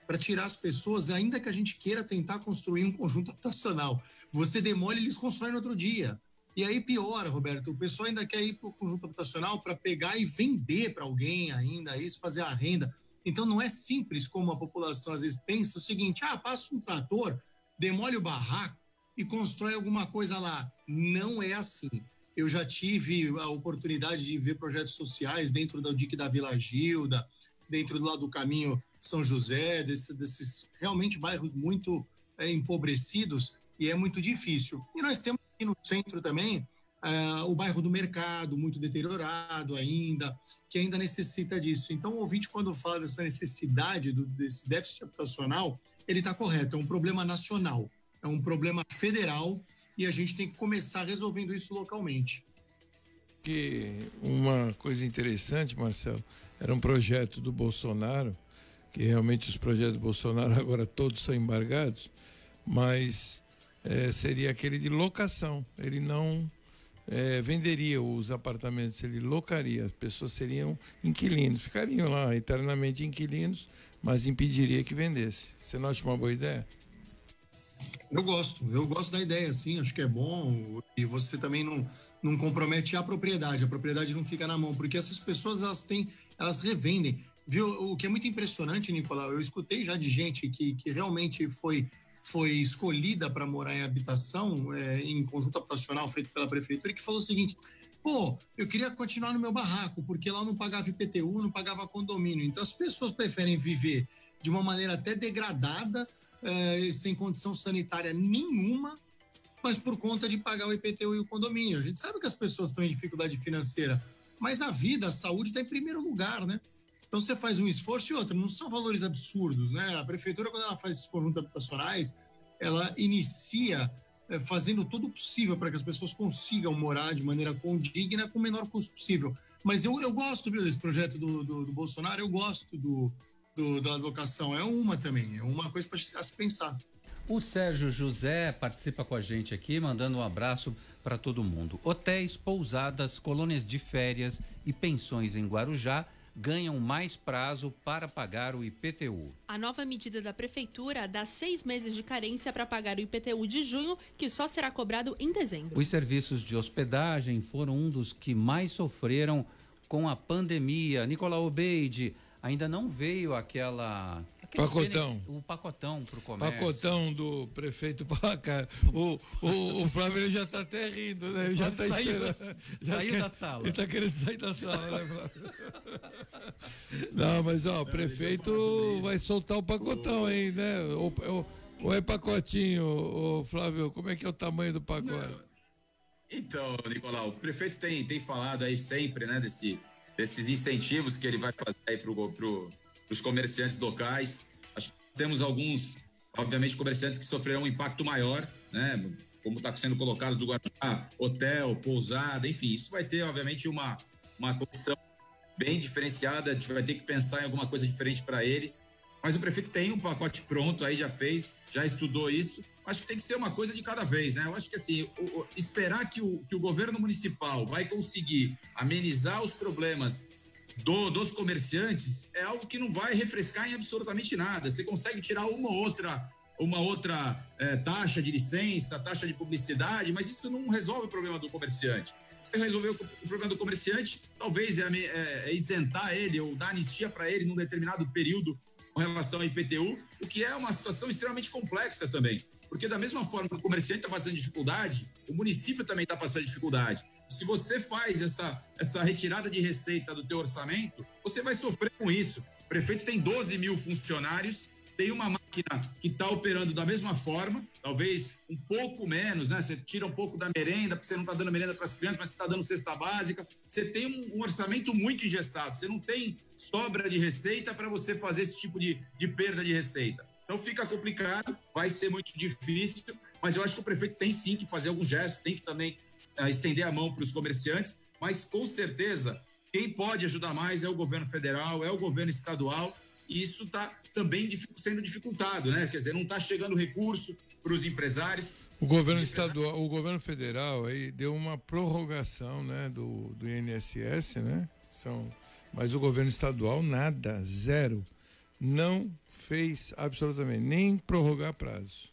para tirar as pessoas, ainda que a gente queira tentar construir um conjunto habitacional. Você demole, eles constroem no outro dia. E aí piora, Roberto. O pessoal ainda quer ir para o conjunto habitacional para pegar e vender para alguém ainda, isso, fazer a renda. Então não é simples como a população às vezes pensa o seguinte: ah, passa um trator, demole o barraco e constrói alguma coisa lá. Não é assim. Eu já tive a oportunidade de ver projetos sociais dentro do DIC da Vila Gilda, dentro do lado do caminho São José, desse, desses realmente bairros muito é, empobrecidos, e é muito difícil. E nós temos aqui no centro também uh, o bairro do Mercado, muito deteriorado ainda, que ainda necessita disso. Então, o ouvinte, quando fala dessa necessidade do, desse déficit habitacional, ele está correto, é um problema nacional, é um problema federal e a gente tem que começar resolvendo isso localmente. Que uma coisa interessante, Marcelo, era um projeto do Bolsonaro, que realmente os projetos do Bolsonaro *laughs* agora todos são embargados, mas é, seria aquele de locação. Ele não é, venderia os apartamentos, ele locaria, as pessoas seriam inquilinos, ficariam lá eternamente inquilinos, mas impediria que vendesse. Você não acha uma boa ideia? Eu gosto, eu gosto da ideia, sim, acho que é bom. E você também não, não compromete a propriedade, a propriedade não fica na mão, porque essas pessoas elas têm, elas revendem. Viu? O que é muito impressionante, Nicolau, eu escutei já de gente que, que realmente foi foi escolhida para morar em habitação, é, em conjunto habitacional feito pela prefeitura, que falou o seguinte: pô, eu queria continuar no meu barraco, porque lá não pagava IPTU, não pagava condomínio. Então as pessoas preferem viver de uma maneira até degradada, é, sem condição sanitária nenhuma, mas por conta de pagar o IPTU e o condomínio. A gente sabe que as pessoas estão em dificuldade financeira, mas a vida, a saúde está em primeiro lugar, né? Então você faz um esforço e outro, não são valores absurdos, né? A prefeitura, quando ela faz esses conjuntos habitacionais, ela inicia é, fazendo tudo possível para que as pessoas consigam morar de maneira condigna com o menor custo possível. Mas eu, eu gosto viu, desse projeto do, do, do Bolsonaro, eu gosto do, do, da locação, é uma também, é uma coisa para se pensar. O Sérgio José participa com a gente aqui, mandando um abraço para todo mundo. Hotéis, pousadas, colônias de férias e pensões em Guarujá ganham mais prazo para pagar o IPTU. A nova medida da Prefeitura dá seis meses de carência para pagar o IPTU de junho, que só será cobrado em dezembro. Os serviços de hospedagem foram um dos que mais sofreram com a pandemia. Nicolau Obeide, ainda não veio aquela Pacotão. O pacotão para o comércio. Pacotão do prefeito *laughs* Paca. O, o, o Flávio já está até rindo, né? Ele já está esperando. Da, saiu quer, da sala. Ele está querendo sair da sala, né, Flávio? Não, mas ó, o prefeito vai soltar o pacotão aí, né? Ou, ou, ou é pacotinho, o Flávio? Como é que é o tamanho do pacote? Não. Então, Nicolau, o prefeito tem, tem falado aí sempre, né, desse, desses incentivos que ele vai fazer aí pro, pro, os comerciantes locais. Acho que temos alguns, obviamente, comerciantes que sofrerão um impacto maior, né? Como está sendo colocado do Guarujá, hotel, pousada, enfim, isso vai ter, obviamente, uma, uma condição bem diferenciada. A gente vai ter que pensar em alguma coisa diferente para eles. Mas o prefeito tem um pacote pronto aí, já fez, já estudou isso. Acho que tem que ser uma coisa de cada vez, né? Eu acho que assim, o, o, esperar que o, que o governo municipal vai conseguir amenizar os problemas do, dos comerciantes é algo que não vai refrescar em absolutamente nada. Você consegue tirar uma outra uma outra é, taxa de licença, taxa de publicidade, mas isso não resolve o problema do comerciante. Resolver o, o problema do comerciante, talvez é, é, é isentar ele ou dar anistia para ele num determinado período com relação ao IPTU, o que é uma situação extremamente complexa também. Porque da mesma forma que o comerciante está passando dificuldade, o município também está passando dificuldade. Se você faz essa, essa retirada de receita do teu orçamento, você vai sofrer com isso. O prefeito tem 12 mil funcionários, tem uma máquina que está operando da mesma forma, talvez um pouco menos, né? Você tira um pouco da merenda, porque você não está dando merenda para as crianças, mas você está dando cesta básica. Você tem um, um, orçamento muito engessado, você não tem sobra de receita para você fazer esse tipo de, de perda de receita. Então fica complicado, vai ser muito difícil, mas eu acho que o prefeito tem sim que fazer algum gesto, tem que também estender a mão para os comerciantes, mas com certeza quem pode ajudar mais é o governo federal, é o governo estadual, e isso está também sendo dificultado, né? Quer dizer, não está chegando recurso para os empresários. O governo estadual, o governo federal aí deu uma prorrogação, né, do, do INSS, né? São, mas o governo estadual nada, zero. Não fez absolutamente nem prorrogar prazo.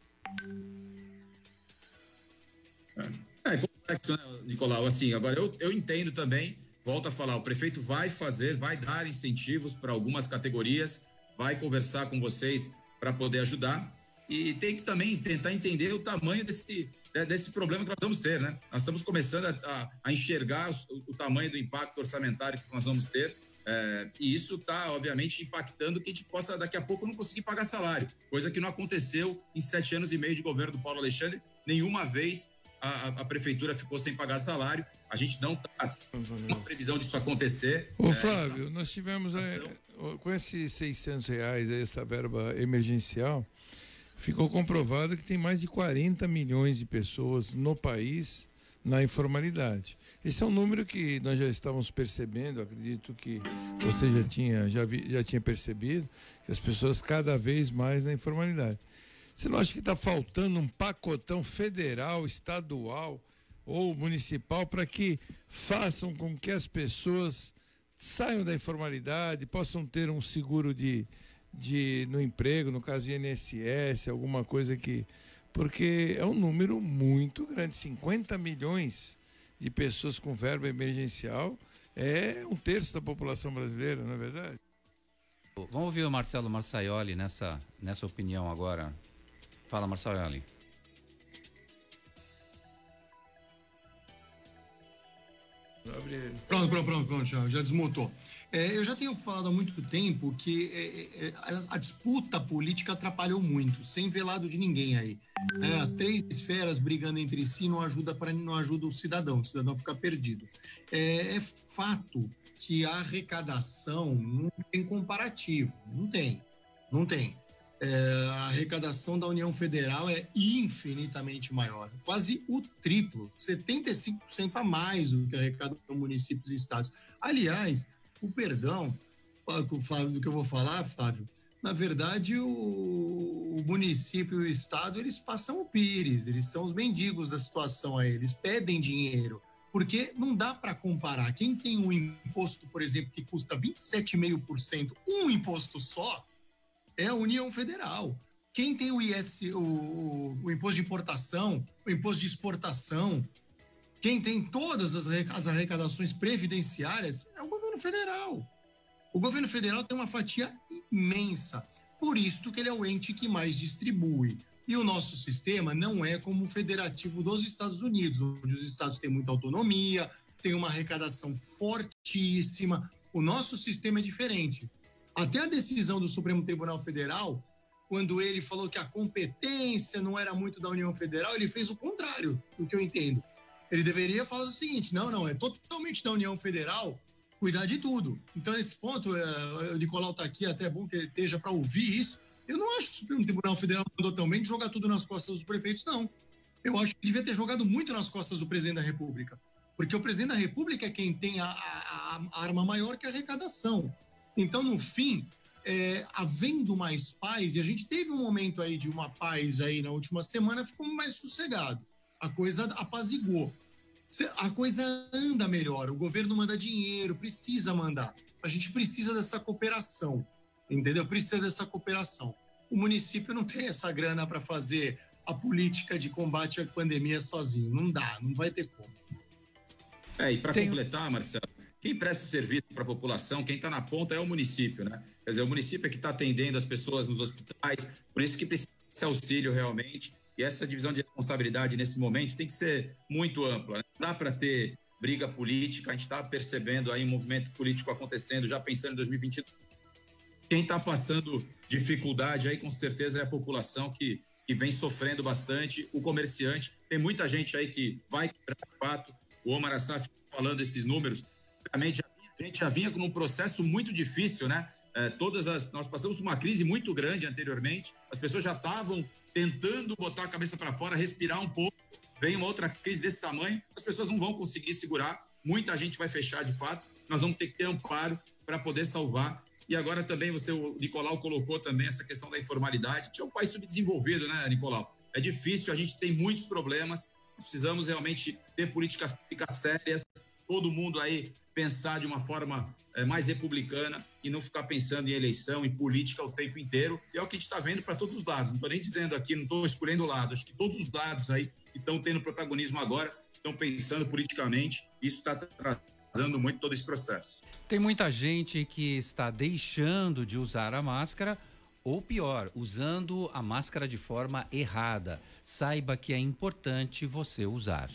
É, é complexo, né, Nicolau? Assim, agora eu, eu entendo também, volto a falar, o prefeito vai fazer, vai dar incentivos para algumas categorias, vai conversar com vocês para poder ajudar e tem que também tentar entender o tamanho desse, desse problema que nós vamos ter, né? Nós estamos começando a, a enxergar o, o, tamanho do impacto orçamentário que nós vamos ter é, e isso está, obviamente, impactando que a gente possa daqui a pouco não conseguir pagar salário, coisa que não aconteceu em sete anos e meio de governo do Paulo Alexandre. Nenhuma vez a, a prefeitura ficou sem pagar salário. A gente não está com previsão disso acontecer. Ô, é, Flávio, nós tivemos é, com esses 600 reais, essa verba emergencial, ficou comprovado que tem mais de 40 milhões de pessoas no país na informalidade. Esse é um número que nós já estávamos percebendo, acredito que você já tinha, já, vi, já tinha percebido, que as pessoas cada vez mais na informalidade. Você não acha que está faltando um pacotão federal, estadual ou municipal para que façam com que as pessoas saiam da informalidade, possam ter um seguro de, de no emprego, no caso de INSS, alguma coisa que. Porque é um número muito grande, 50 milhões de pessoas com verba emergencial é um terço da população brasileira, não é verdade? Vamos ouvir o Marcelo Marçaioli nessa, nessa opinião agora. Fala, Marçaioli. Pronto, pronto, pronto, pronto, já, já desmutou. É, eu já tenho falado há muito tempo que é, é, a, a, disputa política atrapalhou muito, sem velado de ninguém aí. É, as três esferas brigando entre si não ajuda para não ajuda o cidadão, o cidadão fica perdido. É, é fato que a arrecadação não tem comparativo, não tem, não tem. É, a arrecadação da União Federal é infinitamente maior, quase o triplo, 75% a mais do que arrecada municípios e estados. Aliás, o perdão, Flávio, do que eu vou falar, Flávio, na verdade, o, o, município e o estado, eles passam o pires, eles são os mendigos da situação aí, eles pedem dinheiro. Porque não dá para comparar. Quem tem um imposto, por exemplo, que custa 27,5%, um imposto só, é a União Federal. Quem tem o IS, o, o, imposto de importação, o imposto de exportação, quem tem todas as, as arrecadações previdenciárias é o governo federal. O governo federal tem uma fatia imensa. Por isso que ele é o ente que mais distribui. E o nosso sistema não é como o federativo dos Estados Unidos, onde os estados têm muita autonomia, tem uma arrecadação fortíssima. O nosso sistema é diferente. Até a decisão do Supremo Tribunal Federal, quando ele falou que a competência não era muito da União Federal, ele fez o contrário do que eu entendo. Ele deveria falar o seguinte: não, não, é totalmente da União Federal cuidar de tudo. Então, nesse ponto, é, o Nicolau está aqui, até é bom que ele esteja para ouvir isso eu não acho que o Supremo Tribunal Federal mandou tão bem de jogar tudo nas costas dos prefeitos, não. Eu acho que devia ter jogado muito nas costas do presidente da República. Porque o presidente da República é quem tem a, a, a arma maior que a arrecadação. Então, no fim, é, havendo mais paz, e a gente teve um momento aí de uma paz aí na última semana, ficou mais sossegado. A coisa apazigou. A coisa anda melhor, o governo manda dinheiro, precisa mandar. A gente precisa dessa cooperação entendeu? Precisa dessa cooperação. O município não tem essa grana para fazer a política de combate à pandemia sozinho. Não dá, não vai ter como. É, e para completar, Marcelo, quem presta serviço para a população, quem está na ponta é o município, né? Quer dizer, o município é que está atendendo as pessoas nos hospitais, por isso que precisa desse auxílio realmente. E essa divisão de responsabilidade nesse momento tem que ser muito ampla. Né? Não dá para ter briga política, a gente está percebendo aí um movimento político acontecendo, já pensando em 2022 quem está passando dificuldade aí, com certeza, é a população que, que vem sofrendo bastante, o comerciante. Tem muita gente aí que vai quebrar o fato. O Omar Assaf falando esses números. A gente já vinha com um processo muito difícil, né? É, todas as. Nós passamos uma crise muito grande anteriormente, as pessoas já estavam tentando botar a cabeça para fora, respirar um pouco. Vem uma outra crise desse tamanho, as pessoas não vão conseguir segurar, muita gente vai fechar de fato. Nós vamos ter que ter amparo para poder salvar e agora também você, o Nicolau colocou também essa questão da informalidade. Tinha um país subdesenvolvido, né, Nicolau? É difícil, a gente tem muitos problemas, precisamos realmente ter políticas públicas sérias, todo mundo aí pensar de uma forma é, mais republicana e não ficar pensando em eleição, em política o tempo inteiro. E é o que a gente está vendo para todos os lados. Não estou nem dizendo aqui, não estou escolhendo lado. Acho que todos os lados aí que estão tendo protagonismo agora estão pensando politicamente. Isso está trazendo muito todo esse processo. Tem muita gente que está deixando de usar a máscara ou pior, usando a máscara de forma errada. Saiba que é importante você usar.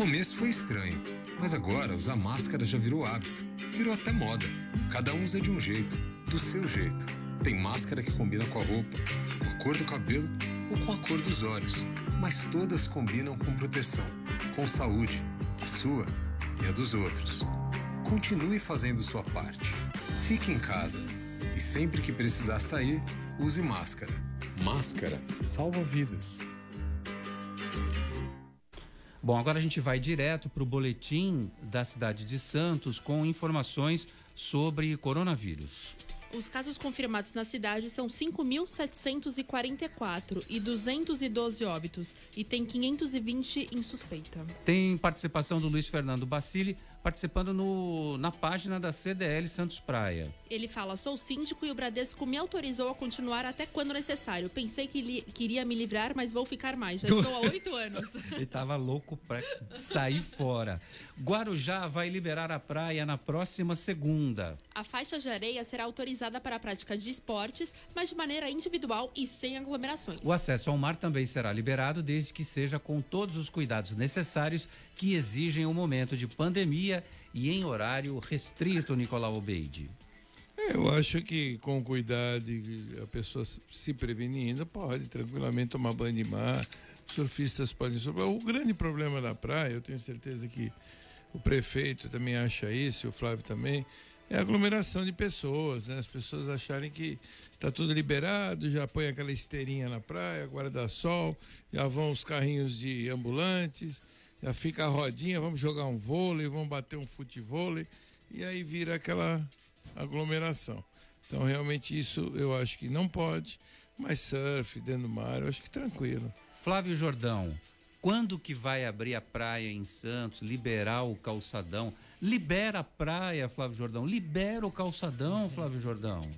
Começo foi estranho, mas agora usar máscara já virou hábito, virou até moda. Cada um usa de um jeito, do seu jeito. Tem máscara que combina com a roupa, com a cor do cabelo ou com a cor dos olhos, mas todas combinam com proteção, com saúde, a sua e a dos outros. Continue fazendo sua parte. Fique em casa e sempre que precisar sair, use máscara. Máscara salva vidas. Bom, agora a gente vai direto para o boletim da cidade de Santos com informações sobre coronavírus. Os casos confirmados na cidade são 5.744 e 212 óbitos e tem 520 em suspeita. Tem participação do Luiz Fernando Bacili, participando no, na página da CDL Santos Praia. Ele fala: sou síndico e o Bradesco me autorizou a continuar até quando necessário. Pensei que li, queria me livrar, mas vou ficar mais. Já *laughs* estou há oito anos. Ele estava louco para sair fora. Guarujá vai liberar a praia na próxima segunda. A faixa de areia será autorizada para a prática de esportes, mas de maneira individual e sem aglomerações. O acesso ao mar também será liberado, desde que seja com todos os cuidados necessários que exigem o um momento de pandemia e em horário restrito, Nicolau Obeide. É, eu acho que com cuidado a pessoa se prevenindo pode tranquilamente tomar banho de mar. Surfistas podem sobrar. O grande problema da praia, eu tenho certeza que o prefeito também acha isso, o Flávio também, é aglomeração de pessoas, né? As pessoas acharem que está tudo liberado, já põe aquela esteirinha na praia, guarda-sol, já vão os carrinhos de ambulantes já fica a rodinha, vamos jogar um vôlei, vamos bater um futevôlei, e aí vira aquela aglomeração. Então, realmente, isso eu acho que não pode, mas surf dentro do mar, eu acho que tranquilo. Flávio Jordão, Quando que vai abrir a praia em Santos, liberar o calçadão? Libera a praia, Flávio Jordão. Libera o calçadão, Flávio Jordão.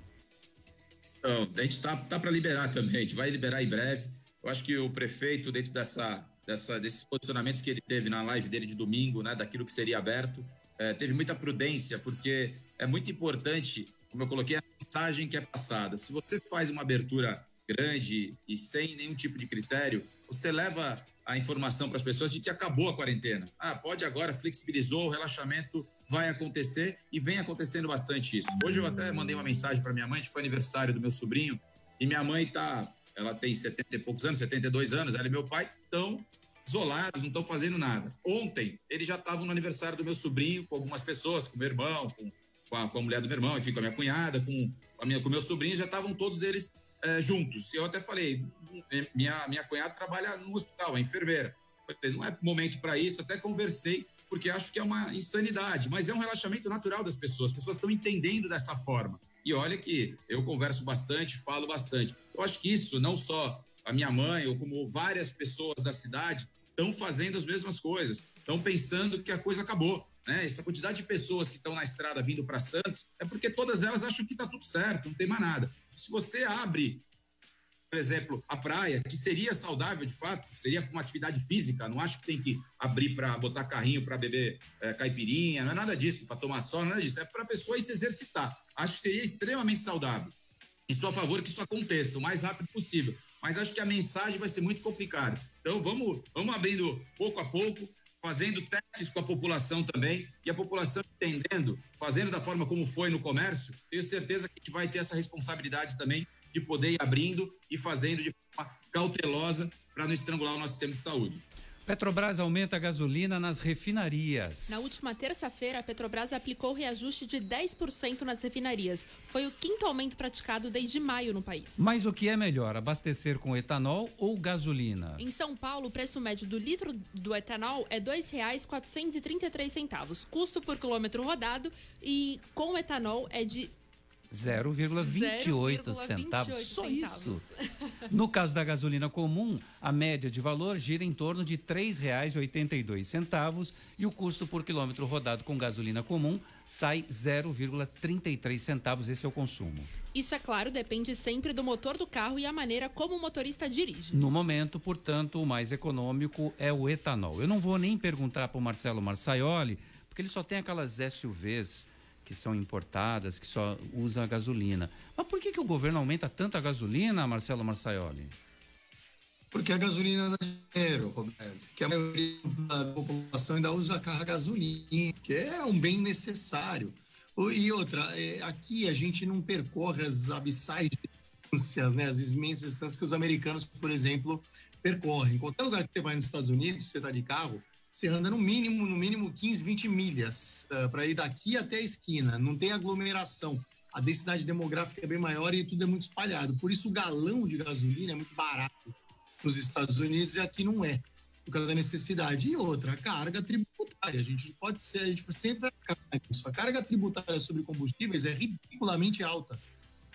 Então, a gente tá, tá para liberar também, a gente vai liberar em breve. Eu acho que o prefeito, dentro dessa, dessa, desses posicionamentos que ele teve na live dele de domingo, né, daquilo que seria aberto, eh, teve muita prudência, porque é muito importante, como eu coloquei, a mensagem que é passada. Se você faz uma abertura grande e sem nenhum tipo de critério, você leva a informação para as pessoas de que acabou a quarentena. Ah, pode agora, flexibilizou, o relaxamento vai acontecer e vem acontecendo bastante isso. Hoje eu até mandei uma mensagem para minha mãe, foi aniversário do meu sobrinho, e minha mãe tá, ela tem 70 e poucos anos, 72 anos, ela e meu pai estão isolados, não estão fazendo nada. Ontem, eles já estavam no aniversário do meu sobrinho, com algumas pessoas, com meu irmão, com, com, a, com a mulher do meu irmão, enfim, com a minha cunhada, com, a minha, com meu sobrinho, já estavam todos eles é, juntos. Eu até falei, minha, minha cunhada trabalha no hospital, é enfermeira. Falei, não é momento para isso, até conversei, porque acho que é uma insanidade, mas é um relaxamento natural das pessoas, as pessoas estão entendendo dessa forma. E olha que eu converso bastante, falo bastante. Eu acho que isso, não só a minha mãe, ou como várias pessoas da cidade, estão fazendo as mesmas coisas, estão pensando que a coisa acabou. Né? Essa quantidade de pessoas que estão na estrada vindo para Santos é porque todas elas acham que está tudo certo, não tem mais nada. Se você abre, por exemplo, a praia, que seria saudável de fato, seria uma atividade física, não acho que tem que abrir para botar carrinho para beber é, caipirinha, não é nada disso, para tomar sol, nada disso, é para a pessoa ir se exercitar. Acho que seria extremamente saudável. E sou a favor que isso aconteça o mais rápido possível. Mas acho que a mensagem vai ser muito complicada. Então vamos, vamos abrindo pouco a pouco, fazendo testes com a população também, e a população entendendo, fazendo da forma como foi no comércio, tenho certeza que a gente vai ter essa responsabilidade também de poder ir abrindo e fazendo de forma cautelosa para não estrangular o nosso sistema de saúde. Petrobras aumenta a gasolina nas refinarias. Na última terça-feira, a Petrobras aplicou reajuste de 10% nas refinarias. Foi o quinto aumento praticado desde maio no país. Mas o que é melhor, abastecer com etanol ou gasolina? Em São Paulo, o preço médio do litro do etanol é R$ 2,433. Custo por quilômetro rodado e com etanol é de 0,28 centavos. Só isso. No caso da gasolina comum, a média de valor gira em torno de R$ 3,82 e o custo por quilômetro rodado com gasolina comum sai 0,33 centavos. Esse é o consumo. Isso, é claro, depende sempre do motor do carro e a maneira como o motorista dirige. No momento, portanto, o mais econômico é o etanol. Eu não vou nem perguntar para o Marcelo Marçaioli, porque ele só tem aquelas SUVs que são importadas, que só usa gasolina. Mas por que, que o governo aumenta tanto a gasolina, Marcelo Marçaioli? Porque a gasolina dá dinheiro, Roberto. Que a maioria da população ainda usa a gasolina, que é um bem necessário. E outra, é, aqui a gente não percorre as abissais distâncias, né, as imensas distâncias que os americanos, por exemplo, percorrem. Em qualquer lugar que você vai nos Estados Unidos, você está de carro, você anda no mínimo, no mínimo 15, 20 milhas uh, para ir daqui até a esquina. Não tem aglomeração. A densidade demográfica é bem maior e tudo é muito espalhado. Por isso o galão de gasolina é muito barato nos Estados Unidos e aqui não é, por causa da necessidade. E outra, a carga tributária. A gente pode ser, a gente sempre vai isso. A carga tributária sobre combustíveis é ridiculamente alta.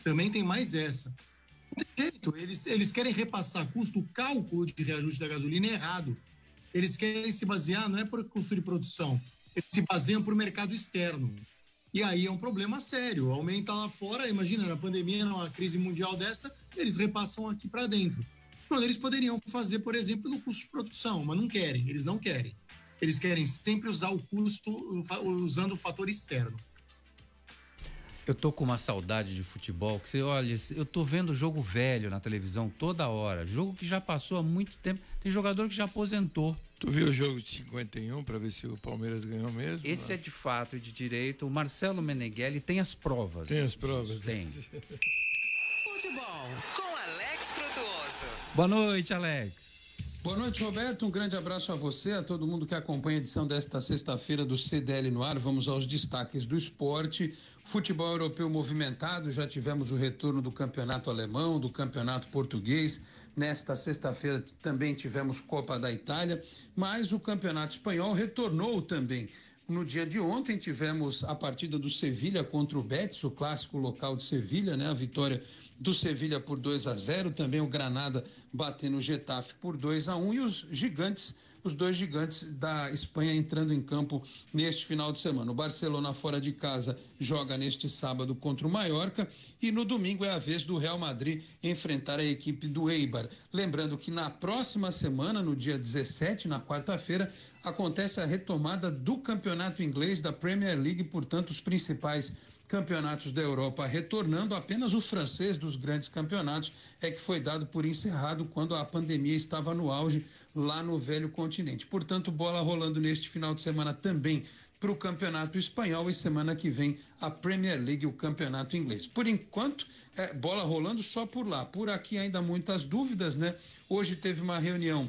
Também tem mais essa. Jeito, eles, eles querem repassar custo, o cálculo de reajuste da gasolina é errado eles querem se basear, não é por custo de produção, eles se baseiam por mercado externo. E aí é um problema sério. Aumenta lá fora, imagina, na pandemia, numa crise mundial dessa, eles repassam aqui para dentro. Quando eles poderiam fazer, por exemplo, no custo de produção, mas não querem, eles não querem. Eles querem sempre usar o custo usando o fator externo. Eu tô com uma saudade de futebol, que você olha, eu tô vendo jogo velho na televisão toda hora, jogo que já passou há muito tempo. Tem jogador que já aposentou. Tu viu o jogo de 51 para ver se o Palmeiras ganhou mesmo? Esse é de fato e de direito. O Marcelo Meneghelli tem as provas. Tem as provas. Tem. Futebol com Alex Frutuoso. Boa noite, Alex. Boa noite, Roberto. Um grande abraço a você, a todo mundo que acompanha a edição desta sexta-feira do CDL no ar. Vamos aos destaques do esporte. Futebol europeu movimentado, já tivemos o retorno do campeonato alemão, do campeonato português. Nesta sexta-feira também tivemos Copa da Itália, mas o campeonato espanhol retornou também. No dia de ontem tivemos a partida do Sevilha contra o Betis, o clássico local de Sevilha, né? A vitória do Sevilha por 2 a 0, também o Granada batendo o Getafe por 2 a 1 e os gigantes os dois gigantes da Espanha entrando em campo neste final de semana. O Barcelona fora de casa joga neste sábado contra o Mallorca e no domingo é a vez do Real Madrid enfrentar a equipe do Eibar. Lembrando que na próxima semana, no dia 17, na quarta-feira, acontece a retomada do campeonato inglês da Premier League, portanto, os principais campeonatos da Europa retornando, apenas o francês dos grandes campeonatos é que foi dado por encerrado quando a pandemia estava no auge lá no velho continente. Portanto, bola rolando neste final de semana também para o campeonato espanhol e semana que vem a Premier League, o campeonato inglês. Por enquanto, é, bola rolando só por lá. Por aqui ainda muitas dúvidas, né? Hoje teve uma reunião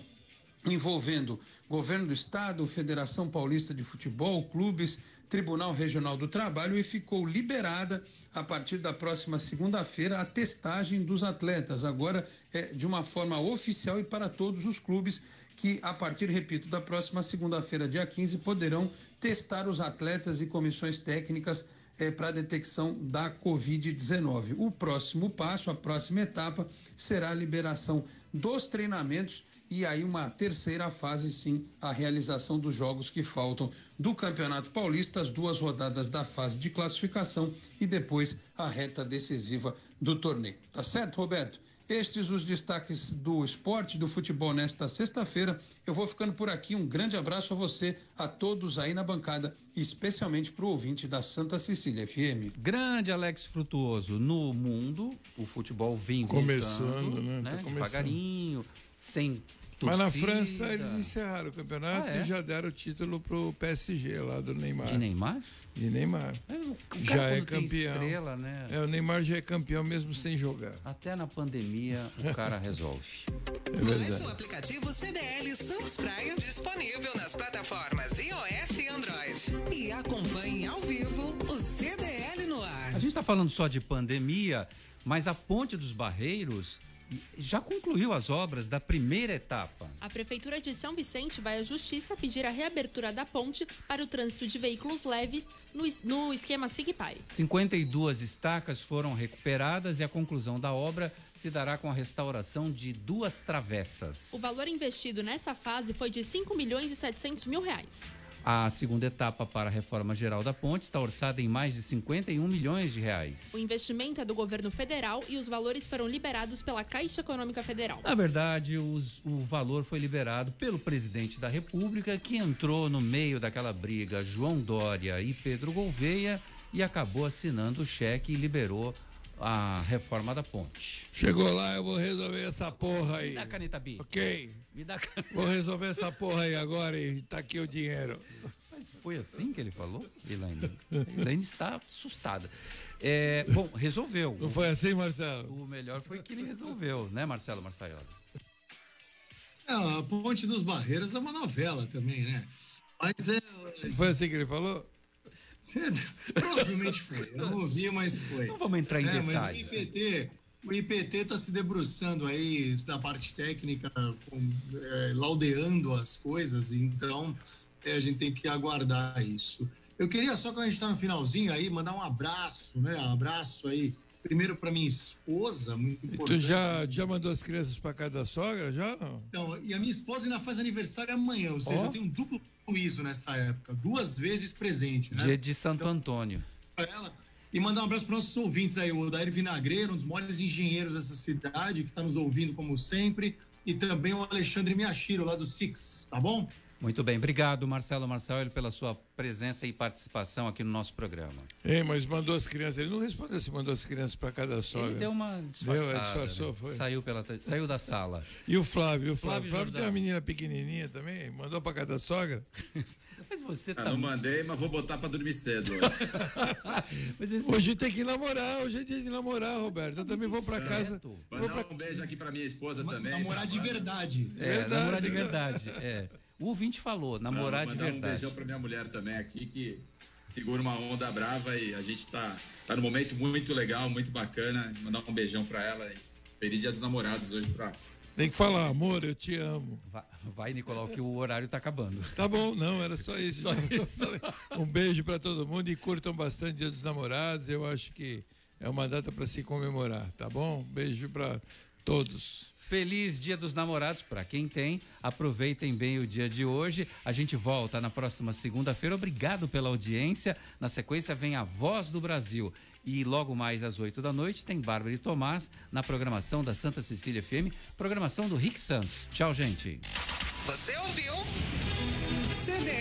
envolvendo governo do estado, Federação Paulista de Futebol, clubes, Tribunal Regional do Trabalho e ficou liberada a partir da próxima segunda-feira a testagem dos atletas, agora é, de uma forma oficial e para todos os clubes que a partir, repito, da próxima segunda-feira, dia 15, poderão testar os atletas e comissões técnicas é, para a detecção da Covid-19. O próximo passo, a próxima etapa, será a liberação dos treinamentos e aí uma terceira fase, sim, a realização dos jogos que faltam do Campeonato Paulista, as duas rodadas da fase de classificação e depois a reta decisiva do torneio. Tá certo, Roberto? Estes os destaques do esporte, do futebol nesta sexta-feira. Eu vou ficando por aqui. Um grande abraço a você, a todos aí na bancada, especialmente para o ouvinte da Santa Cecília FM. Grande Alex Frutuoso. No mundo, o futebol vem Começando, né? né? Tá começando. Devagarinho, sem Mas na torcida. França eles encerraram o campeonato Ah, é? e já deram o título pro PSG lá do Neymar. De Neymar? De Neymar. o já é campeão. estrela, né? É, o Neymar já é campeão mesmo sem jogar. Até na pandemia o *laughs* cara resolve. É verdade. o aplicativo CDL Santos Praia, disponível nas plataformas iOS e Android. E acompanhe ao vivo o CDL no ar. A gente está falando só de pandemia, mas a Ponte dos Barreiros já concluiu as obras da primeira etapa. A Prefeitura de São Vicente vai à Justiça pedir a reabertura da ponte para o trânsito de veículos leves no, no esquema SIGPARE. 52 estacas foram recuperadas e a conclusão da obra se dará com a restauração de duas travessas. O valor investido nessa fase foi de 5 milhões e 700 mil reais. A segunda etapa para a reforma geral da ponte está orçada em mais de 51 milhões de reais. O investimento é do governo federal e os valores foram liberados pela Caixa Econômica Federal. Na verdade, os- o valor foi liberado pelo presidente da República, que entrou no meio daquela briga João Dória e Pedro Gouveia e acabou assinando o cheque e liberou a reforma da ponte. Chegou lá, eu vou resolver essa porra aí. Me dá a caneta B. Ok. Me dá. Vou resolver essa porra aí agora e tá aqui o dinheiro. Mas foi assim que ele falou, Elaine? Elaine está assustada. É, bom, resolveu. Não foi assim, Marcelo? O melhor foi que ele resolveu, né, Marcelo Marçaioli? É, a Ponte dos Barreiros é uma novela também, né? Mas é. Foi assim que ele falou? *laughs* Provavelmente foi. Eu não ouvi, mas foi. Não vamos entrar em é, Mas o detalhes. IPT, o IPT está se debruçando aí da parte técnica, com, é, laudeando as coisas, então é, a gente tem que aguardar isso. Eu queria só, quando a gente está no finalzinho aí, mandar um abraço, né? Um abraço aí, primeiro para minha esposa, muito E tu importante. já, já mandou as crianças pra casa da sogra, já não? Então, e a minha esposa ainda faz aniversário amanhã, ou seja, Ó. eu tenho um duplo juízo nessa época, duas vezes presente, né? Dia de Santo Antônio. Pra ela. E mandar um abraço para nossos ouvintes aí, o Odair Vinagreiro, um dos maiores engenheiros dessa cidade, que está nos ouvindo como sempre, e também o Alexandre Miyashiro, lá do Six, tá bom? Muito bem, obrigado Marcelo Marçaioli pela sua presença e participação aqui no nosso programa. Ei, mas mandou as crianças. Ele não respondeu se mandou as crianças pra casa da sogra. Ele deu uma disfarçada. Deu, disfarçou, né? foi. Saiu, pela, saiu da sala. E o Flávio? O Flávio, Flávio Flávio tem uma menina pequenininha também, mandou pra casa da sogra. *laughs* Mas você Ah, tá. não mandei, mas vou botar pra dormir cedo. *laughs* Hoje tem que namorar, hoje é dia de namorar, Roberto. Eu também vou pra casa. Vou Mandar pra... um beijo aqui pra minha esposa também. Namorar de verdade. É, Verdade, namorar de né? verdade. É. *laughs* O ouvinte falou, namorar de mandar um verdade. beijão pra minha mulher também aqui, que segura uma onda brava e a gente tá, tá num momento muito legal, muito bacana. Mandar um beijão pra ela. E feliz dia dos namorados hoje pra. Tem que falar, amor, eu te amo. Vai, vai, Nicolau, que o horário tá acabando. Tá bom, não, era só *laughs* isso. Só isso. *laughs* Um beijo pra todo mundo e curtam bastante Dia dos Namorados. Eu acho que É uma data para se comemorar, tá bom? Beijo para todos. Feliz Dia dos Namorados para quem tem. Aproveitem bem o dia de hoje. A gente volta na próxima segunda-feira. Obrigado pela audiência. Na sequência vem a Voz do Brasil. E logo mais às 8 da noite tem Bárbara e Tomás na programação da Santa Cecília FM, programação do Rick Santos. Tchau, gente. Você ouviu? CDL